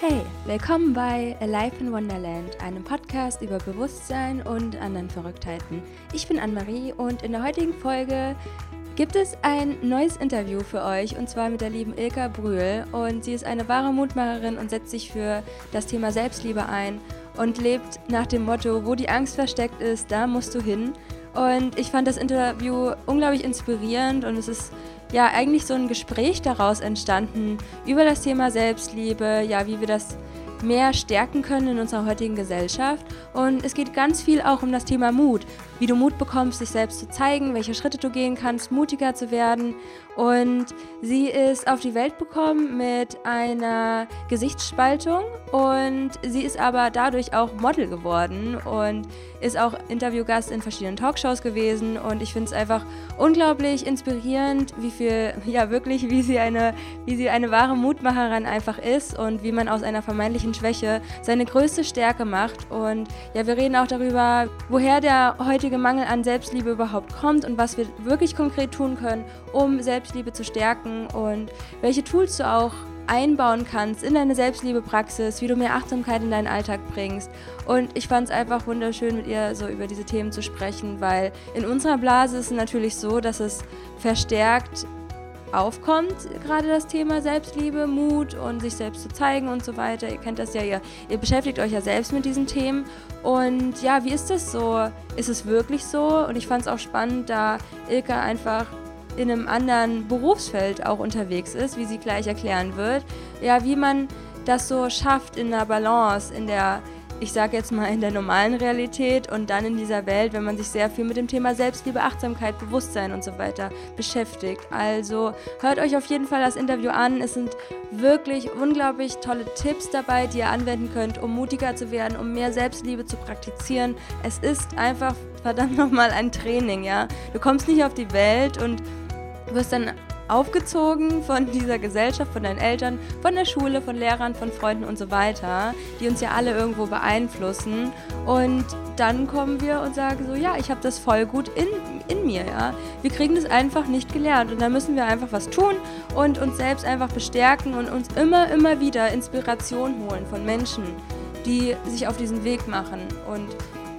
Hey, willkommen bei Alive in Wonderland, einem Podcast über Bewusstsein und anderen Verrücktheiten. Ich bin Anne-Marie und in der heutigen Folge gibt es ein neues Interview für euch und zwar mit der lieben Ilka Brühl. Und sie ist eine wahre Mutmacherin und setzt sich für das Thema Selbstliebe ein und lebt nach dem Motto, wo die Angst versteckt ist, da musst du hin. Und ich fand das Interview unglaublich inspirierend und es ist ja eigentlich so ein Gespräch daraus entstanden über das Thema Selbstliebe, ja, wie wir das mehr stärken können in unserer heutigen Gesellschaft. Und es geht ganz viel auch um das Thema Mut, wie du Mut bekommst, dich selbst zu zeigen, welche Schritte du gehen kannst, mutiger zu werden. Und sie ist auf die Welt gekommen mit einer Gesichtsspaltung und sie ist aber dadurch auch Model geworden und ist auch Interviewgast in verschiedenen Talkshows gewesen. Und ich finde es einfach unglaublich inspirierend, wie viel, ja wirklich, wie sie eine, wie sie eine wahre Mutmacherin einfach ist und wie man aus einer vermeintlichen Schwäche seine größte Stärke macht. Und ja, wir reden auch darüber, woher der heutige Mangel an Selbstliebe überhaupt kommt und was wir wirklich konkret tun können, um Selbstliebe zu stärken und welche Tools du auch einbauen kannst in deine Selbstliebepraxis, wie du mehr Achtsamkeit in deinen Alltag bringst. Und ich fand es einfach wunderschön, mit ihr so über diese Themen zu sprechen, weil in unserer Blase ist es natürlich so, dass es verstärkt aufkommt, gerade das Thema Selbstliebe, Mut und sich selbst zu zeigen und so weiter. Ihr kennt das ja, ihr, ihr beschäftigt euch ja selbst mit diesen Themen. Und ja, wie ist das so? Ist es wirklich so? Und ich fand es auch spannend, da Ilka einfach in einem anderen Berufsfeld auch unterwegs ist, wie sie gleich erklären wird. Ja, wie man das so schafft in der Balance, in der ich sage jetzt mal, in der normalen Realität und dann in dieser Welt, wenn man sich sehr viel mit dem Thema Selbstliebe, Achtsamkeit, Bewusstsein und so weiter beschäftigt. Also hört euch auf jeden Fall das Interview an. Es sind wirklich unglaublich tolle Tipps dabei, die ihr anwenden könnt, um mutiger zu werden, um mehr Selbstliebe zu praktizieren. Es ist einfach verdammt nochmal ein Training, ja. Du kommst nicht auf die Welt und wirst dann aufgezogen von dieser Gesellschaft, von deinen Eltern, von der Schule, von Lehrern, von Freunden und so weiter, die uns ja alle irgendwo beeinflussen. Und dann kommen wir und sagen so, ja, ich habe das voll gut in, in mir, ja. Wir kriegen das einfach nicht gelernt und da müssen wir einfach was tun und uns selbst einfach bestärken und uns immer, immer wieder Inspiration holen von Menschen, die sich auf diesen Weg machen und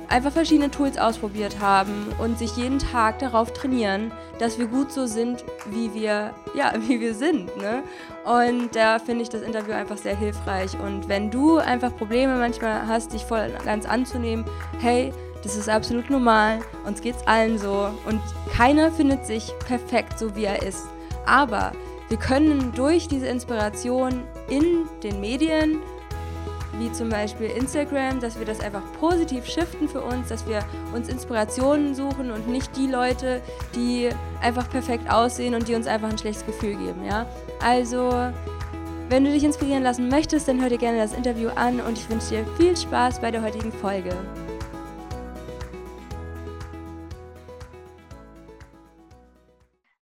einfach verschiedene Tools ausprobiert haben und sich jeden Tag darauf trainieren, dass wir gut so sind, wie wir, ja, wie wir sind. Ne? Und da finde ich das Interview einfach sehr hilfreich. Und wenn du einfach Probleme manchmal hast, dich voll ganz anzunehmen, hey, das ist absolut normal, uns geht's allen so und keiner findet sich perfekt so wie er ist. Aber wir können durch diese Inspiration in den Medien wie zum Beispiel Instagram, dass wir das einfach positiv shiften für uns, dass wir uns Inspirationen suchen und nicht die Leute, die einfach perfekt aussehen und die uns einfach ein schlechtes Gefühl geben, ja. Also, wenn du dich inspirieren lassen möchtest, dann hör dir gerne das Interview an und ich wünsche dir viel Spaß bei der heutigen Folge.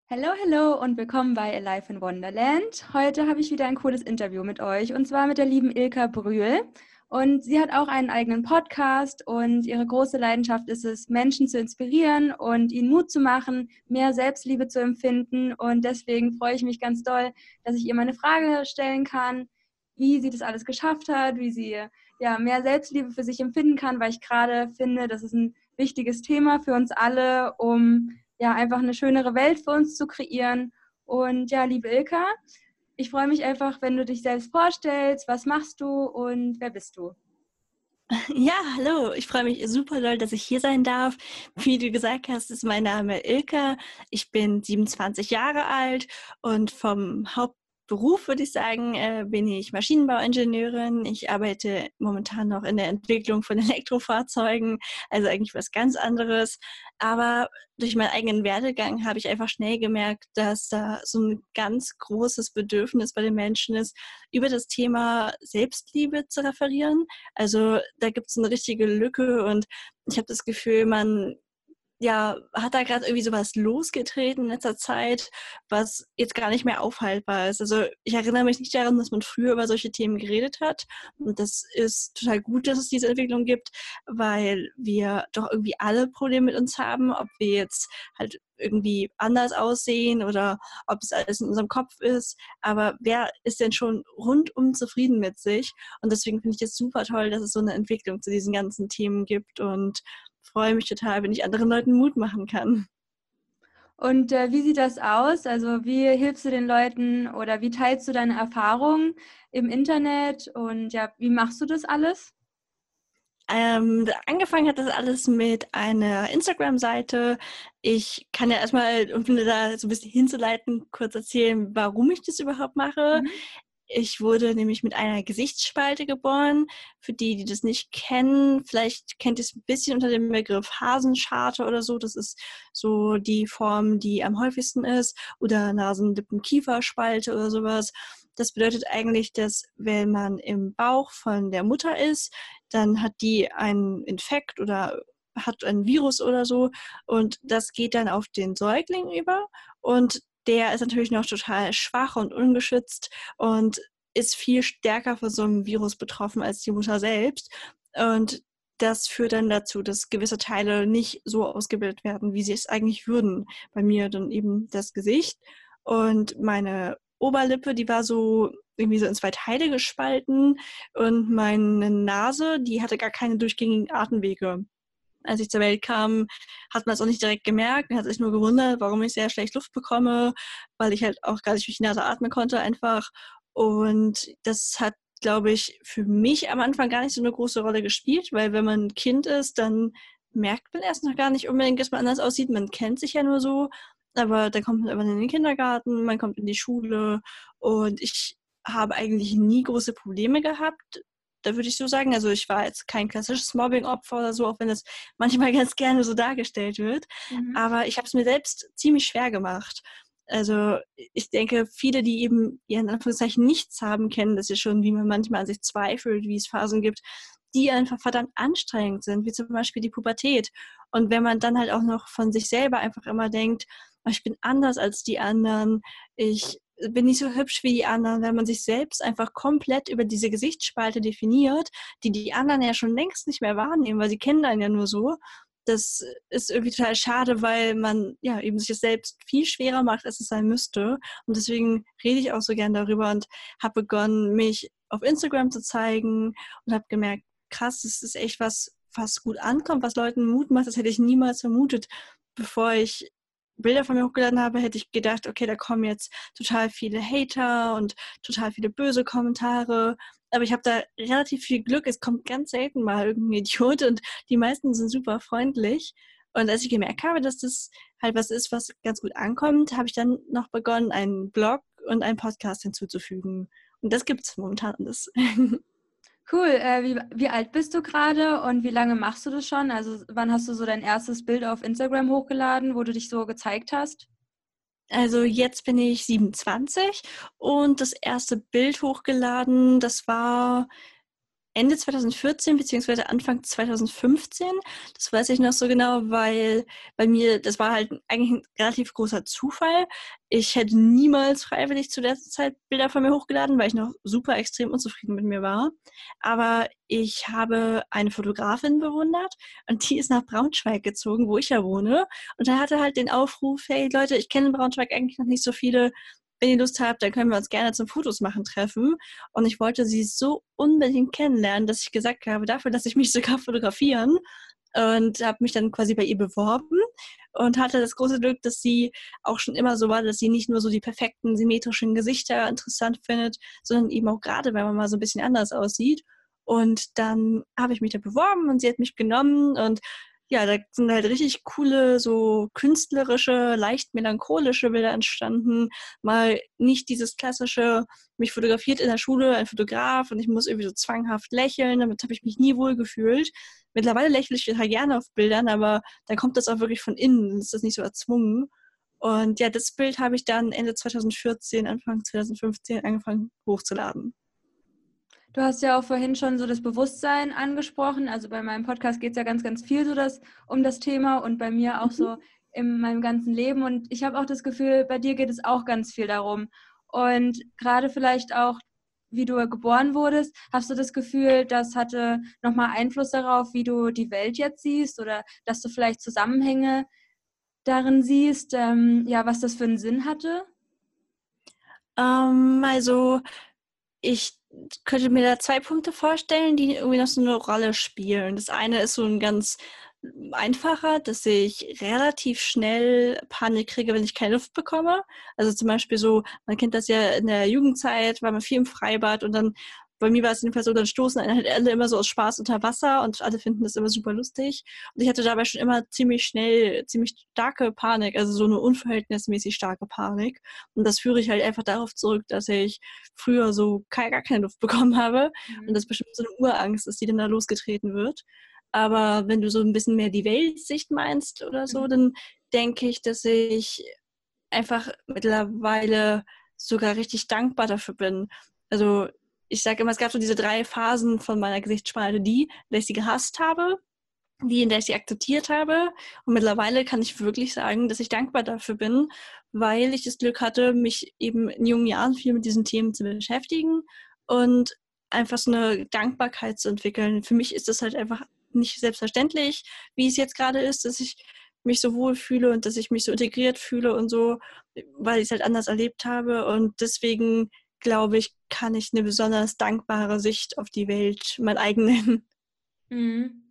Hallo, hallo und willkommen bei Alive in Wonderland. Heute habe ich wieder ein cooles Interview mit euch und zwar mit der lieben Ilka Brühl. Und sie hat auch einen eigenen Podcast und ihre große Leidenschaft ist es, Menschen zu inspirieren und ihnen Mut zu machen, mehr Selbstliebe zu empfinden. Und deswegen freue ich mich ganz doll, dass ich ihr meine Frage stellen kann, wie sie das alles geschafft hat, wie sie ja, mehr Selbstliebe für sich empfinden kann, weil ich gerade finde, das ist ein wichtiges Thema für uns alle, um ja, einfach eine schönere Welt für uns zu kreieren. Und ja, liebe Ilka, ich freue mich einfach, wenn du dich selbst vorstellst. Was machst du und wer bist du? Ja, hallo. Ich freue mich super doll, dass ich hier sein darf. Wie du gesagt hast, ist mein Name Ilka. Ich bin 27 Jahre alt und vom Haupt Beruf würde ich sagen, äh, bin ich Maschinenbauingenieurin. Ich arbeite momentan noch in der Entwicklung von Elektrofahrzeugen, also eigentlich was ganz anderes. Aber durch meinen eigenen Werdegang habe ich einfach schnell gemerkt, dass da so ein ganz großes Bedürfnis bei den Menschen ist, über das Thema Selbstliebe zu referieren. Also da gibt es eine richtige Lücke und ich habe das Gefühl, man ja, hat da gerade irgendwie sowas losgetreten in letzter Zeit, was jetzt gar nicht mehr aufhaltbar ist. Also ich erinnere mich nicht daran, dass man früher über solche Themen geredet hat. Und das ist total gut, dass es diese Entwicklung gibt, weil wir doch irgendwie alle Probleme mit uns haben, ob wir jetzt halt irgendwie anders aussehen oder ob es alles in unserem Kopf ist. Aber wer ist denn schon rundum zufrieden mit sich? Und deswegen finde ich es super toll, dass es so eine Entwicklung zu diesen ganzen Themen gibt und freue mich total, wenn ich anderen Leuten Mut machen kann. Und äh, wie sieht das aus? Also wie hilfst du den Leuten oder wie teilst du deine Erfahrungen im Internet und ja, wie machst du das alles? Ähm, angefangen hat das alles mit einer Instagram-Seite. Ich kann ja erstmal, um da so ein bisschen hinzuleiten, kurz erzählen, warum ich das überhaupt mache. Mhm. Ich wurde nämlich mit einer Gesichtsspalte geboren. Für die, die das nicht kennen, vielleicht kennt ihr es ein bisschen unter dem Begriff Hasenscharte oder so. Das ist so die Form, die am häufigsten ist. Oder Nasen-Lippen-Kieferspalte oder sowas. Das bedeutet eigentlich, dass wenn man im Bauch von der Mutter ist, dann hat die einen Infekt oder hat ein Virus oder so und das geht dann auf den Säugling über und der ist natürlich noch total schwach und ungeschützt und ist viel stärker von so einem Virus betroffen als die Mutter selbst. Und das führt dann dazu, dass gewisse Teile nicht so ausgebildet werden, wie sie es eigentlich würden. Bei mir dann eben das Gesicht und meine Oberlippe, die war so irgendwie so in zwei Teile gespalten und meine Nase, die hatte gar keine durchgängigen Atemwege als ich zur Welt kam, hat man es auch nicht direkt gemerkt. Man hat sich nur gewundert, warum ich sehr schlecht Luft bekomme, weil ich halt auch gar nicht durch die Nase atmen konnte einfach. Und das hat, glaube ich, für mich am Anfang gar nicht so eine große Rolle gespielt, weil wenn man ein Kind ist, dann merkt man erst noch gar nicht unbedingt, dass man anders aussieht. Man kennt sich ja nur so. Aber dann kommt man irgendwann in den Kindergarten, man kommt in die Schule und ich habe eigentlich nie große Probleme gehabt würde ich so sagen, also ich war jetzt kein klassisches Mobbing-Opfer oder so, auch wenn es manchmal ganz gerne so dargestellt wird. Mhm. Aber ich habe es mir selbst ziemlich schwer gemacht. Also ich denke, viele, die eben ihren Anführungszeichen nichts haben, kennen das ja schon, wie man manchmal an sich zweifelt, wie es Phasen gibt, die einfach verdammt anstrengend sind, wie zum Beispiel die Pubertät. Und wenn man dann halt auch noch von sich selber einfach immer denkt, oh, ich bin anders als die anderen, ich bin nicht so hübsch wie die anderen, wenn man sich selbst einfach komplett über diese Gesichtsspalte definiert, die die anderen ja schon längst nicht mehr wahrnehmen, weil sie kennen einen ja nur so. Das ist irgendwie total schade, weil man ja eben sich das selbst viel schwerer macht, als es sein müsste. Und deswegen rede ich auch so gern darüber und habe begonnen, mich auf Instagram zu zeigen und habe gemerkt, krass, das ist echt was, was gut ankommt, was Leuten Mut macht. Das hätte ich niemals vermutet, bevor ich Bilder von mir hochgeladen habe, hätte ich gedacht, okay, da kommen jetzt total viele Hater und total viele böse Kommentare. Aber ich habe da relativ viel Glück. Es kommt ganz selten mal irgendein Idiot und die meisten sind super freundlich. Und als ich gemerkt habe, dass das halt was ist, was ganz gut ankommt, habe ich dann noch begonnen, einen Blog und einen Podcast hinzuzufügen. Und das gibt es momentan alles. Cool. Äh, wie, wie alt bist du gerade und wie lange machst du das schon? Also wann hast du so dein erstes Bild auf Instagram hochgeladen, wo du dich so gezeigt hast? Also jetzt bin ich 27 und das erste Bild hochgeladen, das war Ende 2014 beziehungsweise Anfang 2015. Das weiß ich noch so genau, weil bei mir, das war halt eigentlich ein relativ großer Zufall. Ich hätte niemals freiwillig zu der Zeit Bilder von mir hochgeladen, weil ich noch super extrem unzufrieden mit mir war. Aber ich habe eine Fotografin bewundert und die ist nach Braunschweig gezogen, wo ich ja wohne. Und da hatte halt den Aufruf, hey Leute, ich kenne in Braunschweig eigentlich noch nicht so viele wenn ihr Lust habt, dann können wir uns gerne zum Fotos machen treffen. Und ich wollte sie so unbedingt kennenlernen, dass ich gesagt habe, dafür lasse ich mich sogar fotografieren. Und habe mich dann quasi bei ihr beworben und hatte das große Glück, dass sie auch schon immer so war, dass sie nicht nur so die perfekten symmetrischen Gesichter interessant findet, sondern eben auch gerade, wenn man mal so ein bisschen anders aussieht. Und dann habe ich mich da beworben und sie hat mich genommen und ja, da sind halt richtig coole, so künstlerische, leicht melancholische Bilder entstanden. Mal nicht dieses klassische, mich fotografiert in der Schule ein Fotograf und ich muss irgendwie so zwanghaft lächeln. Damit habe ich mich nie wohl gefühlt. Mittlerweile lächle ich total gerne auf Bildern, aber dann kommt das auch wirklich von innen. ist das nicht so erzwungen. Und ja, das Bild habe ich dann Ende 2014, Anfang 2015 angefangen hochzuladen. Du hast ja auch vorhin schon so das Bewusstsein angesprochen. Also bei meinem Podcast geht es ja ganz, ganz viel so das, um das Thema und bei mir auch mhm. so in meinem ganzen Leben. Und ich habe auch das Gefühl, bei dir geht es auch ganz viel darum. Und gerade vielleicht auch, wie du geboren wurdest, hast du das Gefühl, das hatte nochmal Einfluss darauf, wie du die Welt jetzt siehst oder dass du vielleicht Zusammenhänge darin siehst, ähm, ja, was das für einen Sinn hatte? Ähm, also ich könnte mir da zwei Punkte vorstellen, die irgendwie noch so eine Rolle spielen. Das eine ist so ein ganz einfacher, dass ich relativ schnell Panik kriege, wenn ich keine Luft bekomme. Also zum Beispiel so, man kennt das ja in der Jugendzeit, war man viel im Freibad und dann bei mir war es jedenfalls so, dann stoßen halt alle immer so aus Spaß unter Wasser und alle finden das immer super lustig. Und ich hatte dabei schon immer ziemlich schnell, ziemlich starke Panik, also so eine unverhältnismäßig starke Panik. Und das führe ich halt einfach darauf zurück, dass ich früher so gar keine Luft bekommen habe. Mhm. Und das bestimmt so eine Urangst ist, die dann da losgetreten wird. Aber wenn du so ein bisschen mehr die Weltsicht meinst oder so, mhm. dann denke ich, dass ich einfach mittlerweile sogar richtig dankbar dafür bin. Also ich sage immer, es gab so diese drei Phasen von meiner Gesichtsspalte, die, in der ich sie gehasst habe, die, in der ich sie akzeptiert habe. Und mittlerweile kann ich wirklich sagen, dass ich dankbar dafür bin, weil ich das Glück hatte, mich eben in jungen Jahren viel mit diesen Themen zu beschäftigen und einfach so eine Dankbarkeit zu entwickeln. Für mich ist das halt einfach nicht selbstverständlich, wie es jetzt gerade ist, dass ich mich so wohl fühle und dass ich mich so integriert fühle und so, weil ich es halt anders erlebt habe. Und deswegen glaube ich, kann ich eine besonders dankbare Sicht auf die Welt mein eigen nennen. Mhm.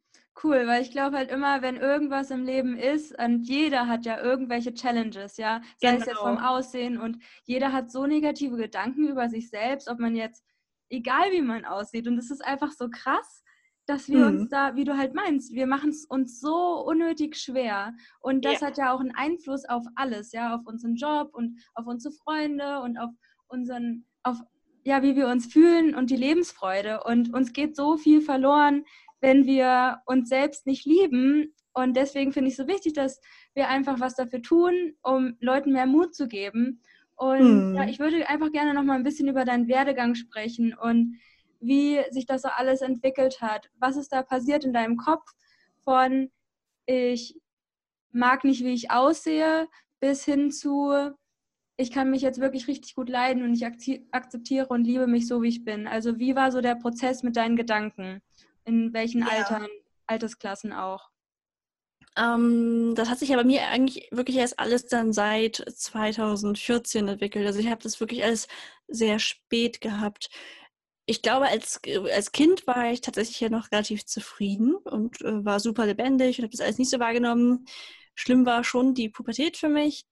Cool, weil ich glaube halt immer, wenn irgendwas im Leben ist, und jeder hat ja irgendwelche Challenges, ja, sei genau. es jetzt vom genau. Aussehen und jeder hat so negative Gedanken über sich selbst, ob man jetzt, egal wie man aussieht, und es ist einfach so krass, dass wir mhm. uns da, wie du halt meinst, wir machen es uns so unnötig schwer. Und das ja. hat ja auch einen Einfluss auf alles, ja, auf unseren Job und auf unsere Freunde und auf unseren, auf ja, wie wir uns fühlen und die Lebensfreude. Und uns geht so viel verloren, wenn wir uns selbst nicht lieben. Und deswegen finde ich es so wichtig, dass wir einfach was dafür tun, um Leuten mehr Mut zu geben. Und mhm. ja, ich würde einfach gerne noch mal ein bisschen über deinen Werdegang sprechen und wie sich das so alles entwickelt hat. Was ist da passiert in deinem Kopf von ich mag nicht, wie ich aussehe, bis hin zu ich kann mich jetzt wirklich richtig gut leiden und ich akzeptiere und liebe mich so, wie ich bin. Also wie war so der Prozess mit deinen Gedanken? In welchen ja. Altern, Altersklassen auch? Ähm, das hat sich aber mir eigentlich wirklich erst alles dann seit 2014 entwickelt. Also ich habe das wirklich alles sehr spät gehabt ich glaube, als, als Kind war ich tatsächlich ja noch relativ zufrieden und äh, war super lebendig und habe das alles nicht so wahrgenommen. Schlimm war schon die Pubertät für mich.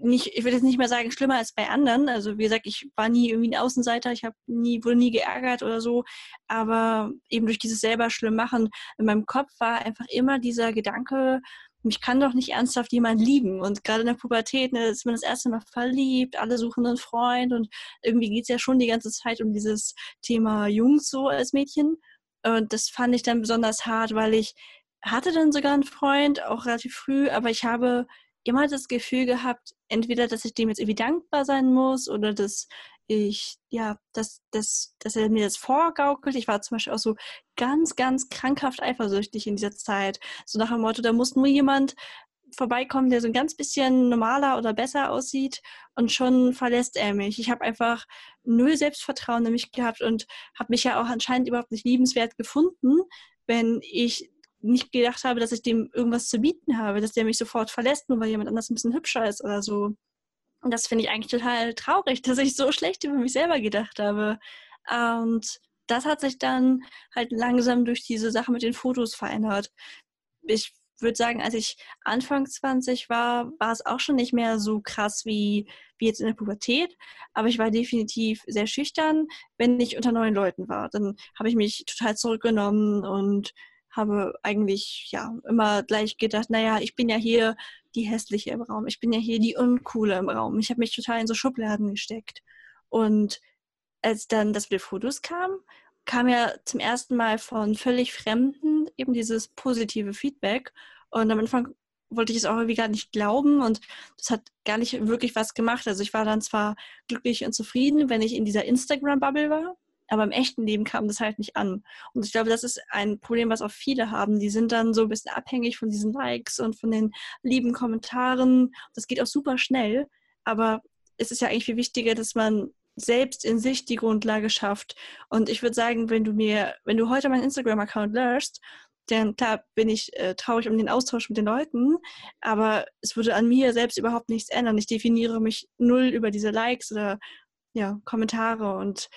Nicht, ich würde jetzt nicht mehr sagen, schlimmer als bei anderen. Also wie gesagt, ich war nie irgendwie ein Außenseiter, ich habe nie, wurde nie geärgert oder so. Aber eben durch dieses selber schlimm machen in meinem Kopf war einfach immer dieser Gedanke, mich kann doch nicht ernsthaft jemand lieben. Und gerade in der Pubertät ne, ist man das erste Mal verliebt, alle suchen einen Freund und irgendwie geht es ja schon die ganze Zeit um dieses Thema Jungs so als Mädchen. Und das fand ich dann besonders hart, weil ich hatte dann sogar einen Freund, auch relativ früh, aber ich habe immer das Gefühl gehabt, entweder, dass ich dem jetzt irgendwie dankbar sein muss oder dass ich, ja, dass, dass, dass er mir das vorgaukelt. Ich war zum Beispiel auch so ganz, ganz krankhaft eifersüchtig in dieser Zeit. So nach dem Motto, da muss nur jemand vorbeikommen, der so ein ganz bisschen normaler oder besser aussieht und schon verlässt er mich. Ich habe einfach null Selbstvertrauen in mich gehabt und habe mich ja auch anscheinend überhaupt nicht liebenswert gefunden, wenn ich nicht gedacht habe, dass ich dem irgendwas zu bieten habe, dass der mich sofort verlässt, nur weil jemand anders ein bisschen hübscher ist oder so. Und das finde ich eigentlich total traurig, dass ich so schlecht über mich selber gedacht habe. Und das hat sich dann halt langsam durch diese Sache mit den Fotos verändert. Ich würde sagen, als ich Anfang 20 war, war es auch schon nicht mehr so krass wie, wie jetzt in der Pubertät. Aber ich war definitiv sehr schüchtern, wenn ich unter neuen Leuten war. Dann habe ich mich total zurückgenommen und habe eigentlich ja immer gleich gedacht, naja, ich bin ja hier die hässliche im Raum, ich bin ja hier die uncoole im Raum. Ich habe mich total in so Schubladen gesteckt. Und als dann das mit Fotos kam, kam ja zum ersten Mal von völlig Fremden eben dieses positive Feedback. Und am Anfang wollte ich es auch irgendwie gar nicht glauben und das hat gar nicht wirklich was gemacht. Also ich war dann zwar glücklich und zufrieden, wenn ich in dieser Instagram-Bubble war, aber im echten Leben kam das halt nicht an. Und ich glaube, das ist ein Problem, was auch viele haben. Die sind dann so ein bisschen abhängig von diesen Likes und von den lieben Kommentaren. Das geht auch super schnell, aber es ist ja eigentlich viel wichtiger, dass man selbst in sich die Grundlage schafft. Und ich würde sagen, wenn du mir, wenn du heute meinen Instagram-Account löschst, dann klar bin ich äh, traurig um den Austausch mit den Leuten, aber es würde an mir selbst überhaupt nichts ändern. Ich definiere mich null über diese Likes oder ja, Kommentare und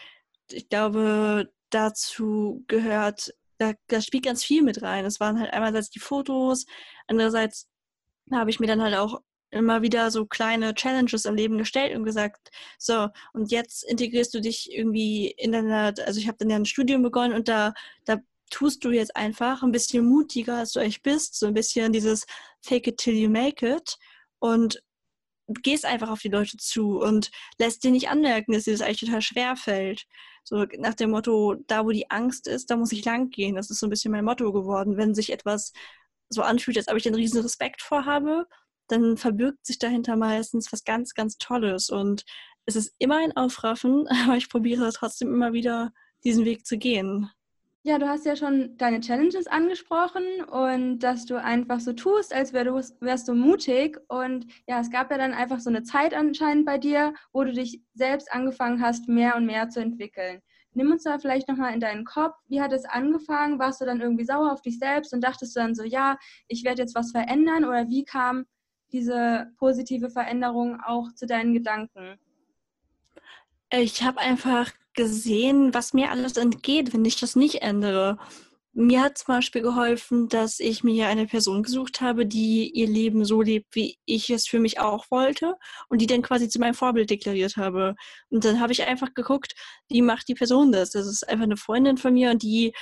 ich glaube, dazu gehört, da, da spielt ganz viel mit rein. Es waren halt einerseits die Fotos, andererseits habe ich mir dann halt auch immer wieder so kleine Challenges im Leben gestellt und gesagt, so, und jetzt integrierst du dich irgendwie in deiner, also ich habe dann ja ein Studium begonnen und da, da tust du jetzt einfach ein bisschen mutiger, als du eigentlich bist, so ein bisschen dieses Fake it till you make it und gehst einfach auf die Leute zu und lässt dir nicht anmerken, dass dir das eigentlich total schwer fällt. So nach dem Motto, da wo die Angst ist, da muss ich lang gehen. Das ist so ein bisschen mein Motto geworden. Wenn sich etwas so anfühlt, als ob ich einen riesen Respekt vorhabe, dann verbirgt sich dahinter meistens was ganz, ganz Tolles. Und es ist immer ein Aufraffen, aber ich probiere trotzdem immer wieder, diesen Weg zu gehen. Ja, du hast ja schon deine Challenges angesprochen und dass du einfach so tust, als wär du, wärst du mutig. Und ja, es gab ja dann einfach so eine Zeit anscheinend bei dir, wo du dich selbst angefangen hast, mehr und mehr zu entwickeln. Nimm uns da vielleicht nochmal in deinen Kopf. Wie hat es angefangen? Warst du dann irgendwie sauer auf dich selbst und dachtest du dann so, ja, ich werde jetzt was verändern? Oder wie kam diese positive Veränderung auch zu deinen Gedanken? Ich habe einfach gesehen, was mir alles entgeht, wenn ich das nicht ändere. Mir hat zum Beispiel geholfen, dass ich mir eine Person gesucht habe, die ihr Leben so lebt, wie ich es für mich auch wollte und die dann quasi zu meinem Vorbild deklariert habe. Und dann habe ich einfach geguckt, wie macht die Person das? Das ist einfach eine Freundin von mir und die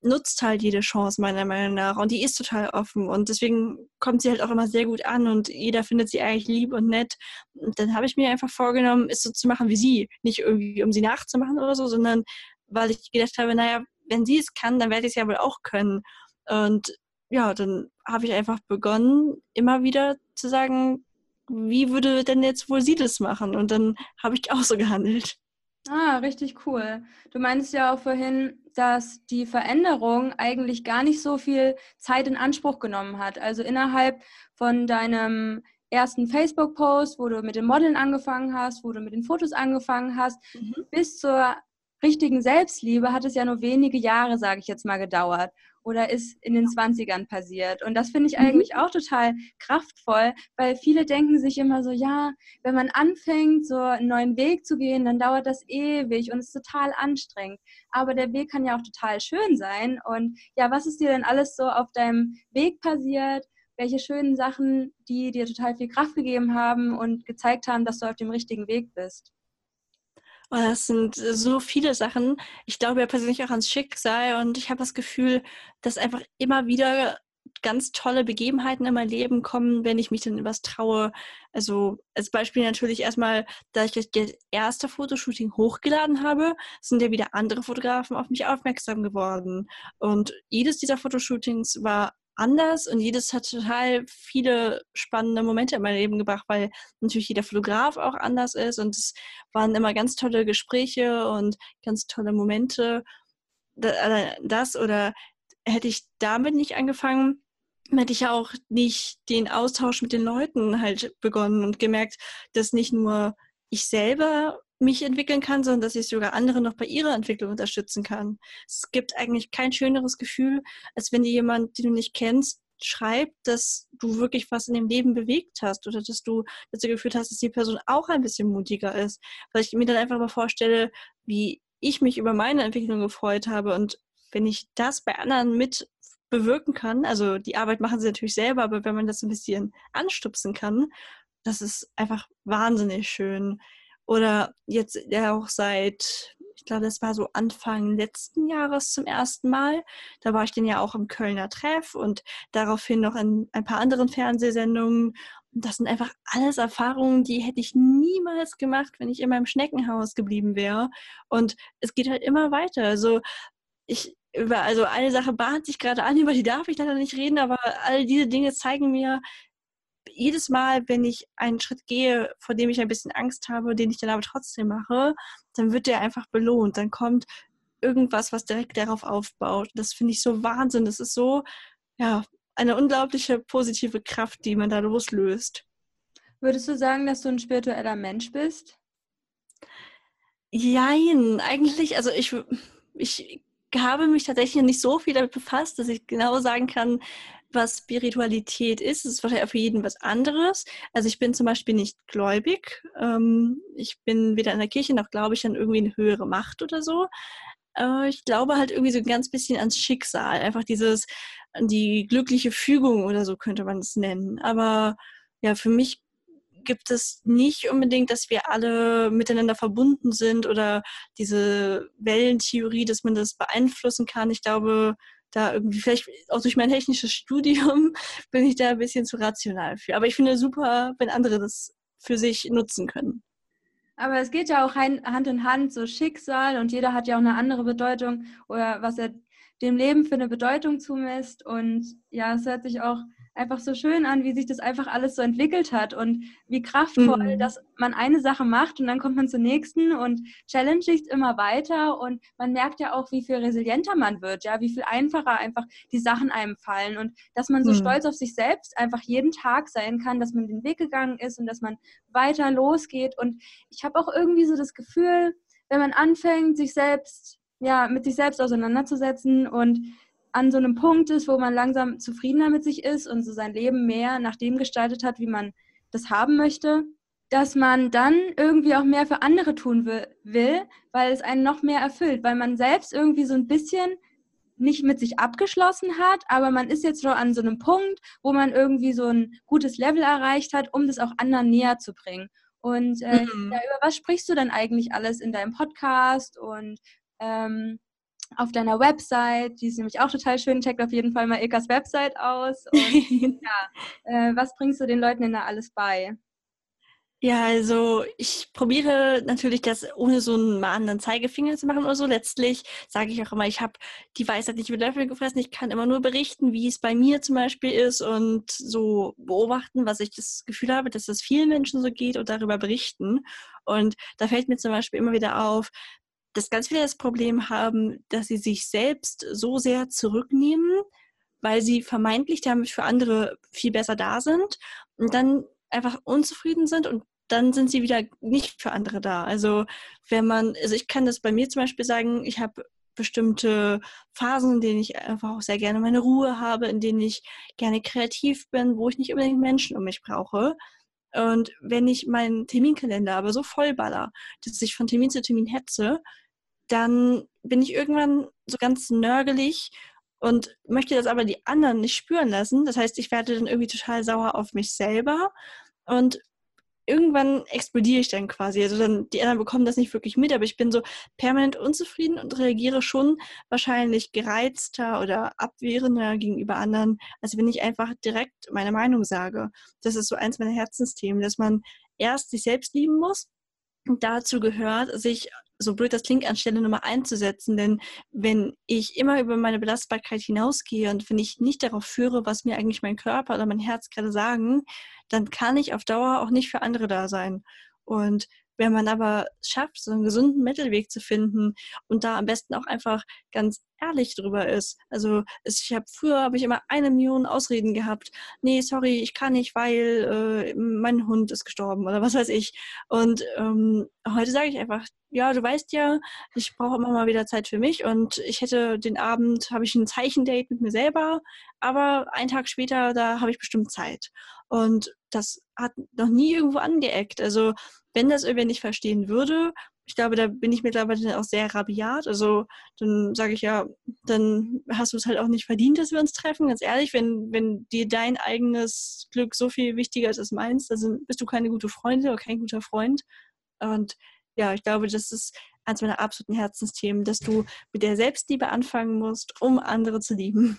nutzt halt jede Chance meiner Meinung nach und die ist total offen und deswegen kommt sie halt auch immer sehr gut an und jeder findet sie eigentlich lieb und nett. Und dann habe ich mir einfach vorgenommen, es so zu machen wie sie, nicht irgendwie um sie nachzumachen oder so, sondern weil ich gedacht habe, naja, wenn sie es kann, dann werde ich es ja wohl auch können. Und ja, dann habe ich einfach begonnen, immer wieder zu sagen, wie würde denn jetzt wohl sie das machen? Und dann habe ich auch so gehandelt. Ah, richtig cool. Du meinst ja auch vorhin, dass die Veränderung eigentlich gar nicht so viel Zeit in Anspruch genommen hat. Also innerhalb von deinem ersten Facebook-Post, wo du mit dem Modeln angefangen hast, wo du mit den Fotos angefangen hast, mhm. bis zur richtigen Selbstliebe hat es ja nur wenige Jahre, sage ich jetzt mal, gedauert oder ist in den 20ern passiert. Und das finde ich mhm. eigentlich auch total kraftvoll, weil viele denken sich immer so, ja, wenn man anfängt, so einen neuen Weg zu gehen, dann dauert das ewig und ist total anstrengend. Aber der Weg kann ja auch total schön sein. Und ja, was ist dir denn alles so auf deinem Weg passiert? Welche schönen Sachen, die dir total viel Kraft gegeben haben und gezeigt haben, dass du auf dem richtigen Weg bist? Oh, das sind so viele Sachen. Ich glaube ja persönlich auch ans Schicksal und ich habe das Gefühl, dass einfach immer wieder ganz tolle Begebenheiten in mein Leben kommen, wenn ich mich dann was traue. Also als Beispiel natürlich erstmal, da ich das erste Fotoshooting hochgeladen habe, sind ja wieder andere Fotografen auf mich aufmerksam geworden. Und jedes dieser Fotoshootings war anders und jedes hat total viele spannende Momente in mein Leben gebracht, weil natürlich jeder Fotograf auch anders ist und es waren immer ganz tolle Gespräche und ganz tolle Momente. Äh, das oder hätte ich damit nicht angefangen, hätte ich auch nicht den Austausch mit den Leuten halt begonnen und gemerkt, dass nicht nur ich selber mich entwickeln kann, sondern dass ich sogar andere noch bei ihrer Entwicklung unterstützen kann. Es gibt eigentlich kein schöneres Gefühl, als wenn dir jemand, den du nicht kennst, schreibt, dass du wirklich was in dem Leben bewegt hast oder dass du dazu geführt hast, dass die Person auch ein bisschen mutiger ist. Weil ich mir dann einfach mal vorstelle, wie ich mich über meine Entwicklung gefreut habe und wenn ich das bei anderen mit bewirken kann, also die Arbeit machen sie natürlich selber, aber wenn man das ein bisschen anstupsen kann, das ist einfach wahnsinnig schön. Oder jetzt ja auch seit, ich glaube, das war so Anfang letzten Jahres zum ersten Mal. Da war ich dann ja auch im Kölner Treff und daraufhin noch in ein paar anderen Fernsehsendungen. Und das sind einfach alles Erfahrungen, die hätte ich niemals gemacht, wenn ich in meinem Schneckenhaus geblieben wäre. Und es geht halt immer weiter. Also ich, über, also eine Sache bahnt sich gerade an, über die darf ich leider nicht reden, aber all diese Dinge zeigen mir, jedes Mal, wenn ich einen Schritt gehe, vor dem ich ein bisschen Angst habe, den ich dann aber trotzdem mache, dann wird der einfach belohnt. Dann kommt irgendwas, was direkt darauf aufbaut. Das finde ich so Wahnsinn. Das ist so, ja, eine unglaubliche positive Kraft, die man da loslöst. Würdest du sagen, dass du ein spiritueller Mensch bist? Jein, eigentlich, also ich, ich habe mich tatsächlich nicht so viel damit befasst, dass ich genau sagen kann, was Spiritualität ist. Es ist wahrscheinlich für jeden was anderes. Also ich bin zum Beispiel nicht gläubig. Ähm, ich bin weder in der Kirche noch glaube ich an irgendwie eine höhere Macht oder so. Äh, ich glaube halt irgendwie so ein ganz bisschen ans Schicksal. Einfach dieses, die glückliche Fügung oder so könnte man es nennen. Aber ja, für mich gibt es nicht unbedingt, dass wir alle miteinander verbunden sind oder diese Wellentheorie, dass man das beeinflussen kann. Ich glaube, da irgendwie, vielleicht auch durch mein technisches Studium, bin ich da ein bisschen zu rational für. Aber ich finde super, wenn andere das für sich nutzen können. Aber es geht ja auch Hand in Hand, so Schicksal und jeder hat ja auch eine andere Bedeutung oder was er dem Leben für eine Bedeutung zumisst. Und ja, es hört sich auch einfach so schön an, wie sich das einfach alles so entwickelt hat und wie kraftvoll, mhm. dass man eine Sache macht und dann kommt man zur nächsten und challenge sich immer weiter und man merkt ja auch, wie viel resilienter man wird, ja, wie viel einfacher einfach die Sachen einem fallen und dass man so mhm. stolz auf sich selbst einfach jeden Tag sein kann, dass man den Weg gegangen ist und dass man weiter losgeht und ich habe auch irgendwie so das Gefühl, wenn man anfängt, sich selbst ja, mit sich selbst auseinanderzusetzen und an so einem Punkt ist, wo man langsam zufriedener mit sich ist und so sein Leben mehr nach dem gestaltet hat, wie man das haben möchte, dass man dann irgendwie auch mehr für andere tun will, weil es einen noch mehr erfüllt, weil man selbst irgendwie so ein bisschen nicht mit sich abgeschlossen hat, aber man ist jetzt schon an so einem Punkt, wo man irgendwie so ein gutes Level erreicht hat, um das auch anderen näher zu bringen. Und äh, mhm. ja, über was sprichst du dann eigentlich alles in deinem Podcast und ähm, auf deiner Website, die ist nämlich auch total schön, checkt auf jeden Fall mal Ilkas Website aus. Und ja, äh, was bringst du den Leuten denn da alles bei? Ja, also ich probiere natürlich das ohne so einen mahnenden Zeigefinger zu machen oder so. Letztlich sage ich auch immer, ich habe die Weisheit nicht mit Löffel gefressen. Ich kann immer nur berichten, wie es bei mir zum Beispiel ist und so beobachten, was ich das Gefühl habe, dass es vielen Menschen so geht und darüber berichten. Und da fällt mir zum Beispiel immer wieder auf, dass ganz viele das Problem haben, dass sie sich selbst so sehr zurücknehmen, weil sie vermeintlich damit für andere viel besser da sind und dann einfach unzufrieden sind und dann sind sie wieder nicht für andere da. Also wenn man, also ich kann das bei mir zum Beispiel sagen, ich habe bestimmte Phasen, in denen ich einfach auch sehr gerne meine Ruhe habe, in denen ich gerne kreativ bin, wo ich nicht unbedingt Menschen um mich brauche. Und wenn ich meinen Terminkalender aber so vollballer, dass ich von Termin zu Termin hetze, dann bin ich irgendwann so ganz nörgelig und möchte das aber die anderen nicht spüren lassen. Das heißt, ich werde dann irgendwie total sauer auf mich selber und irgendwann explodiere ich dann quasi. Also dann, die anderen bekommen das nicht wirklich mit, aber ich bin so permanent unzufrieden und reagiere schon wahrscheinlich gereizter oder abwehrender gegenüber anderen, als wenn ich einfach direkt meine Meinung sage. Das ist so eins meiner Herzensthemen, dass man erst sich selbst lieben muss. Und dazu gehört, sich so blöd das klingt, anstelle Nummer einzusetzen. Denn wenn ich immer über meine Belastbarkeit hinausgehe und wenn ich nicht darauf führe, was mir eigentlich mein Körper oder mein Herz gerade sagen, dann kann ich auf Dauer auch nicht für andere da sein. Und wenn man aber schafft, so einen gesunden Mittelweg zu finden und da am besten auch einfach ganz ehrlich drüber ist. Also ich habe früher habe ich immer eine Million Ausreden gehabt. Nee, sorry, ich kann nicht, weil äh, mein Hund ist gestorben oder was weiß ich. Und ähm, heute sage ich einfach, ja, du weißt ja, ich brauche immer mal wieder Zeit für mich und ich hätte den Abend, habe ich ein Zeichendate mit mir selber, aber einen Tag später, da habe ich bestimmt Zeit. Und das hat noch nie irgendwo angeeckt. Also wenn das irgendwer nicht verstehen würde, ich glaube, da bin ich mittlerweile auch sehr rabiat. Also dann sage ich ja, dann hast du es halt auch nicht verdient, dass wir uns treffen. Ganz ehrlich, wenn, wenn dir dein eigenes Glück so viel wichtiger ist als meins, dann bist du keine gute Freundin oder kein guter Freund. Und ja, ich glaube, das ist eines meiner absoluten Herzensthemen, dass du mit der Selbstliebe anfangen musst, um andere zu lieben.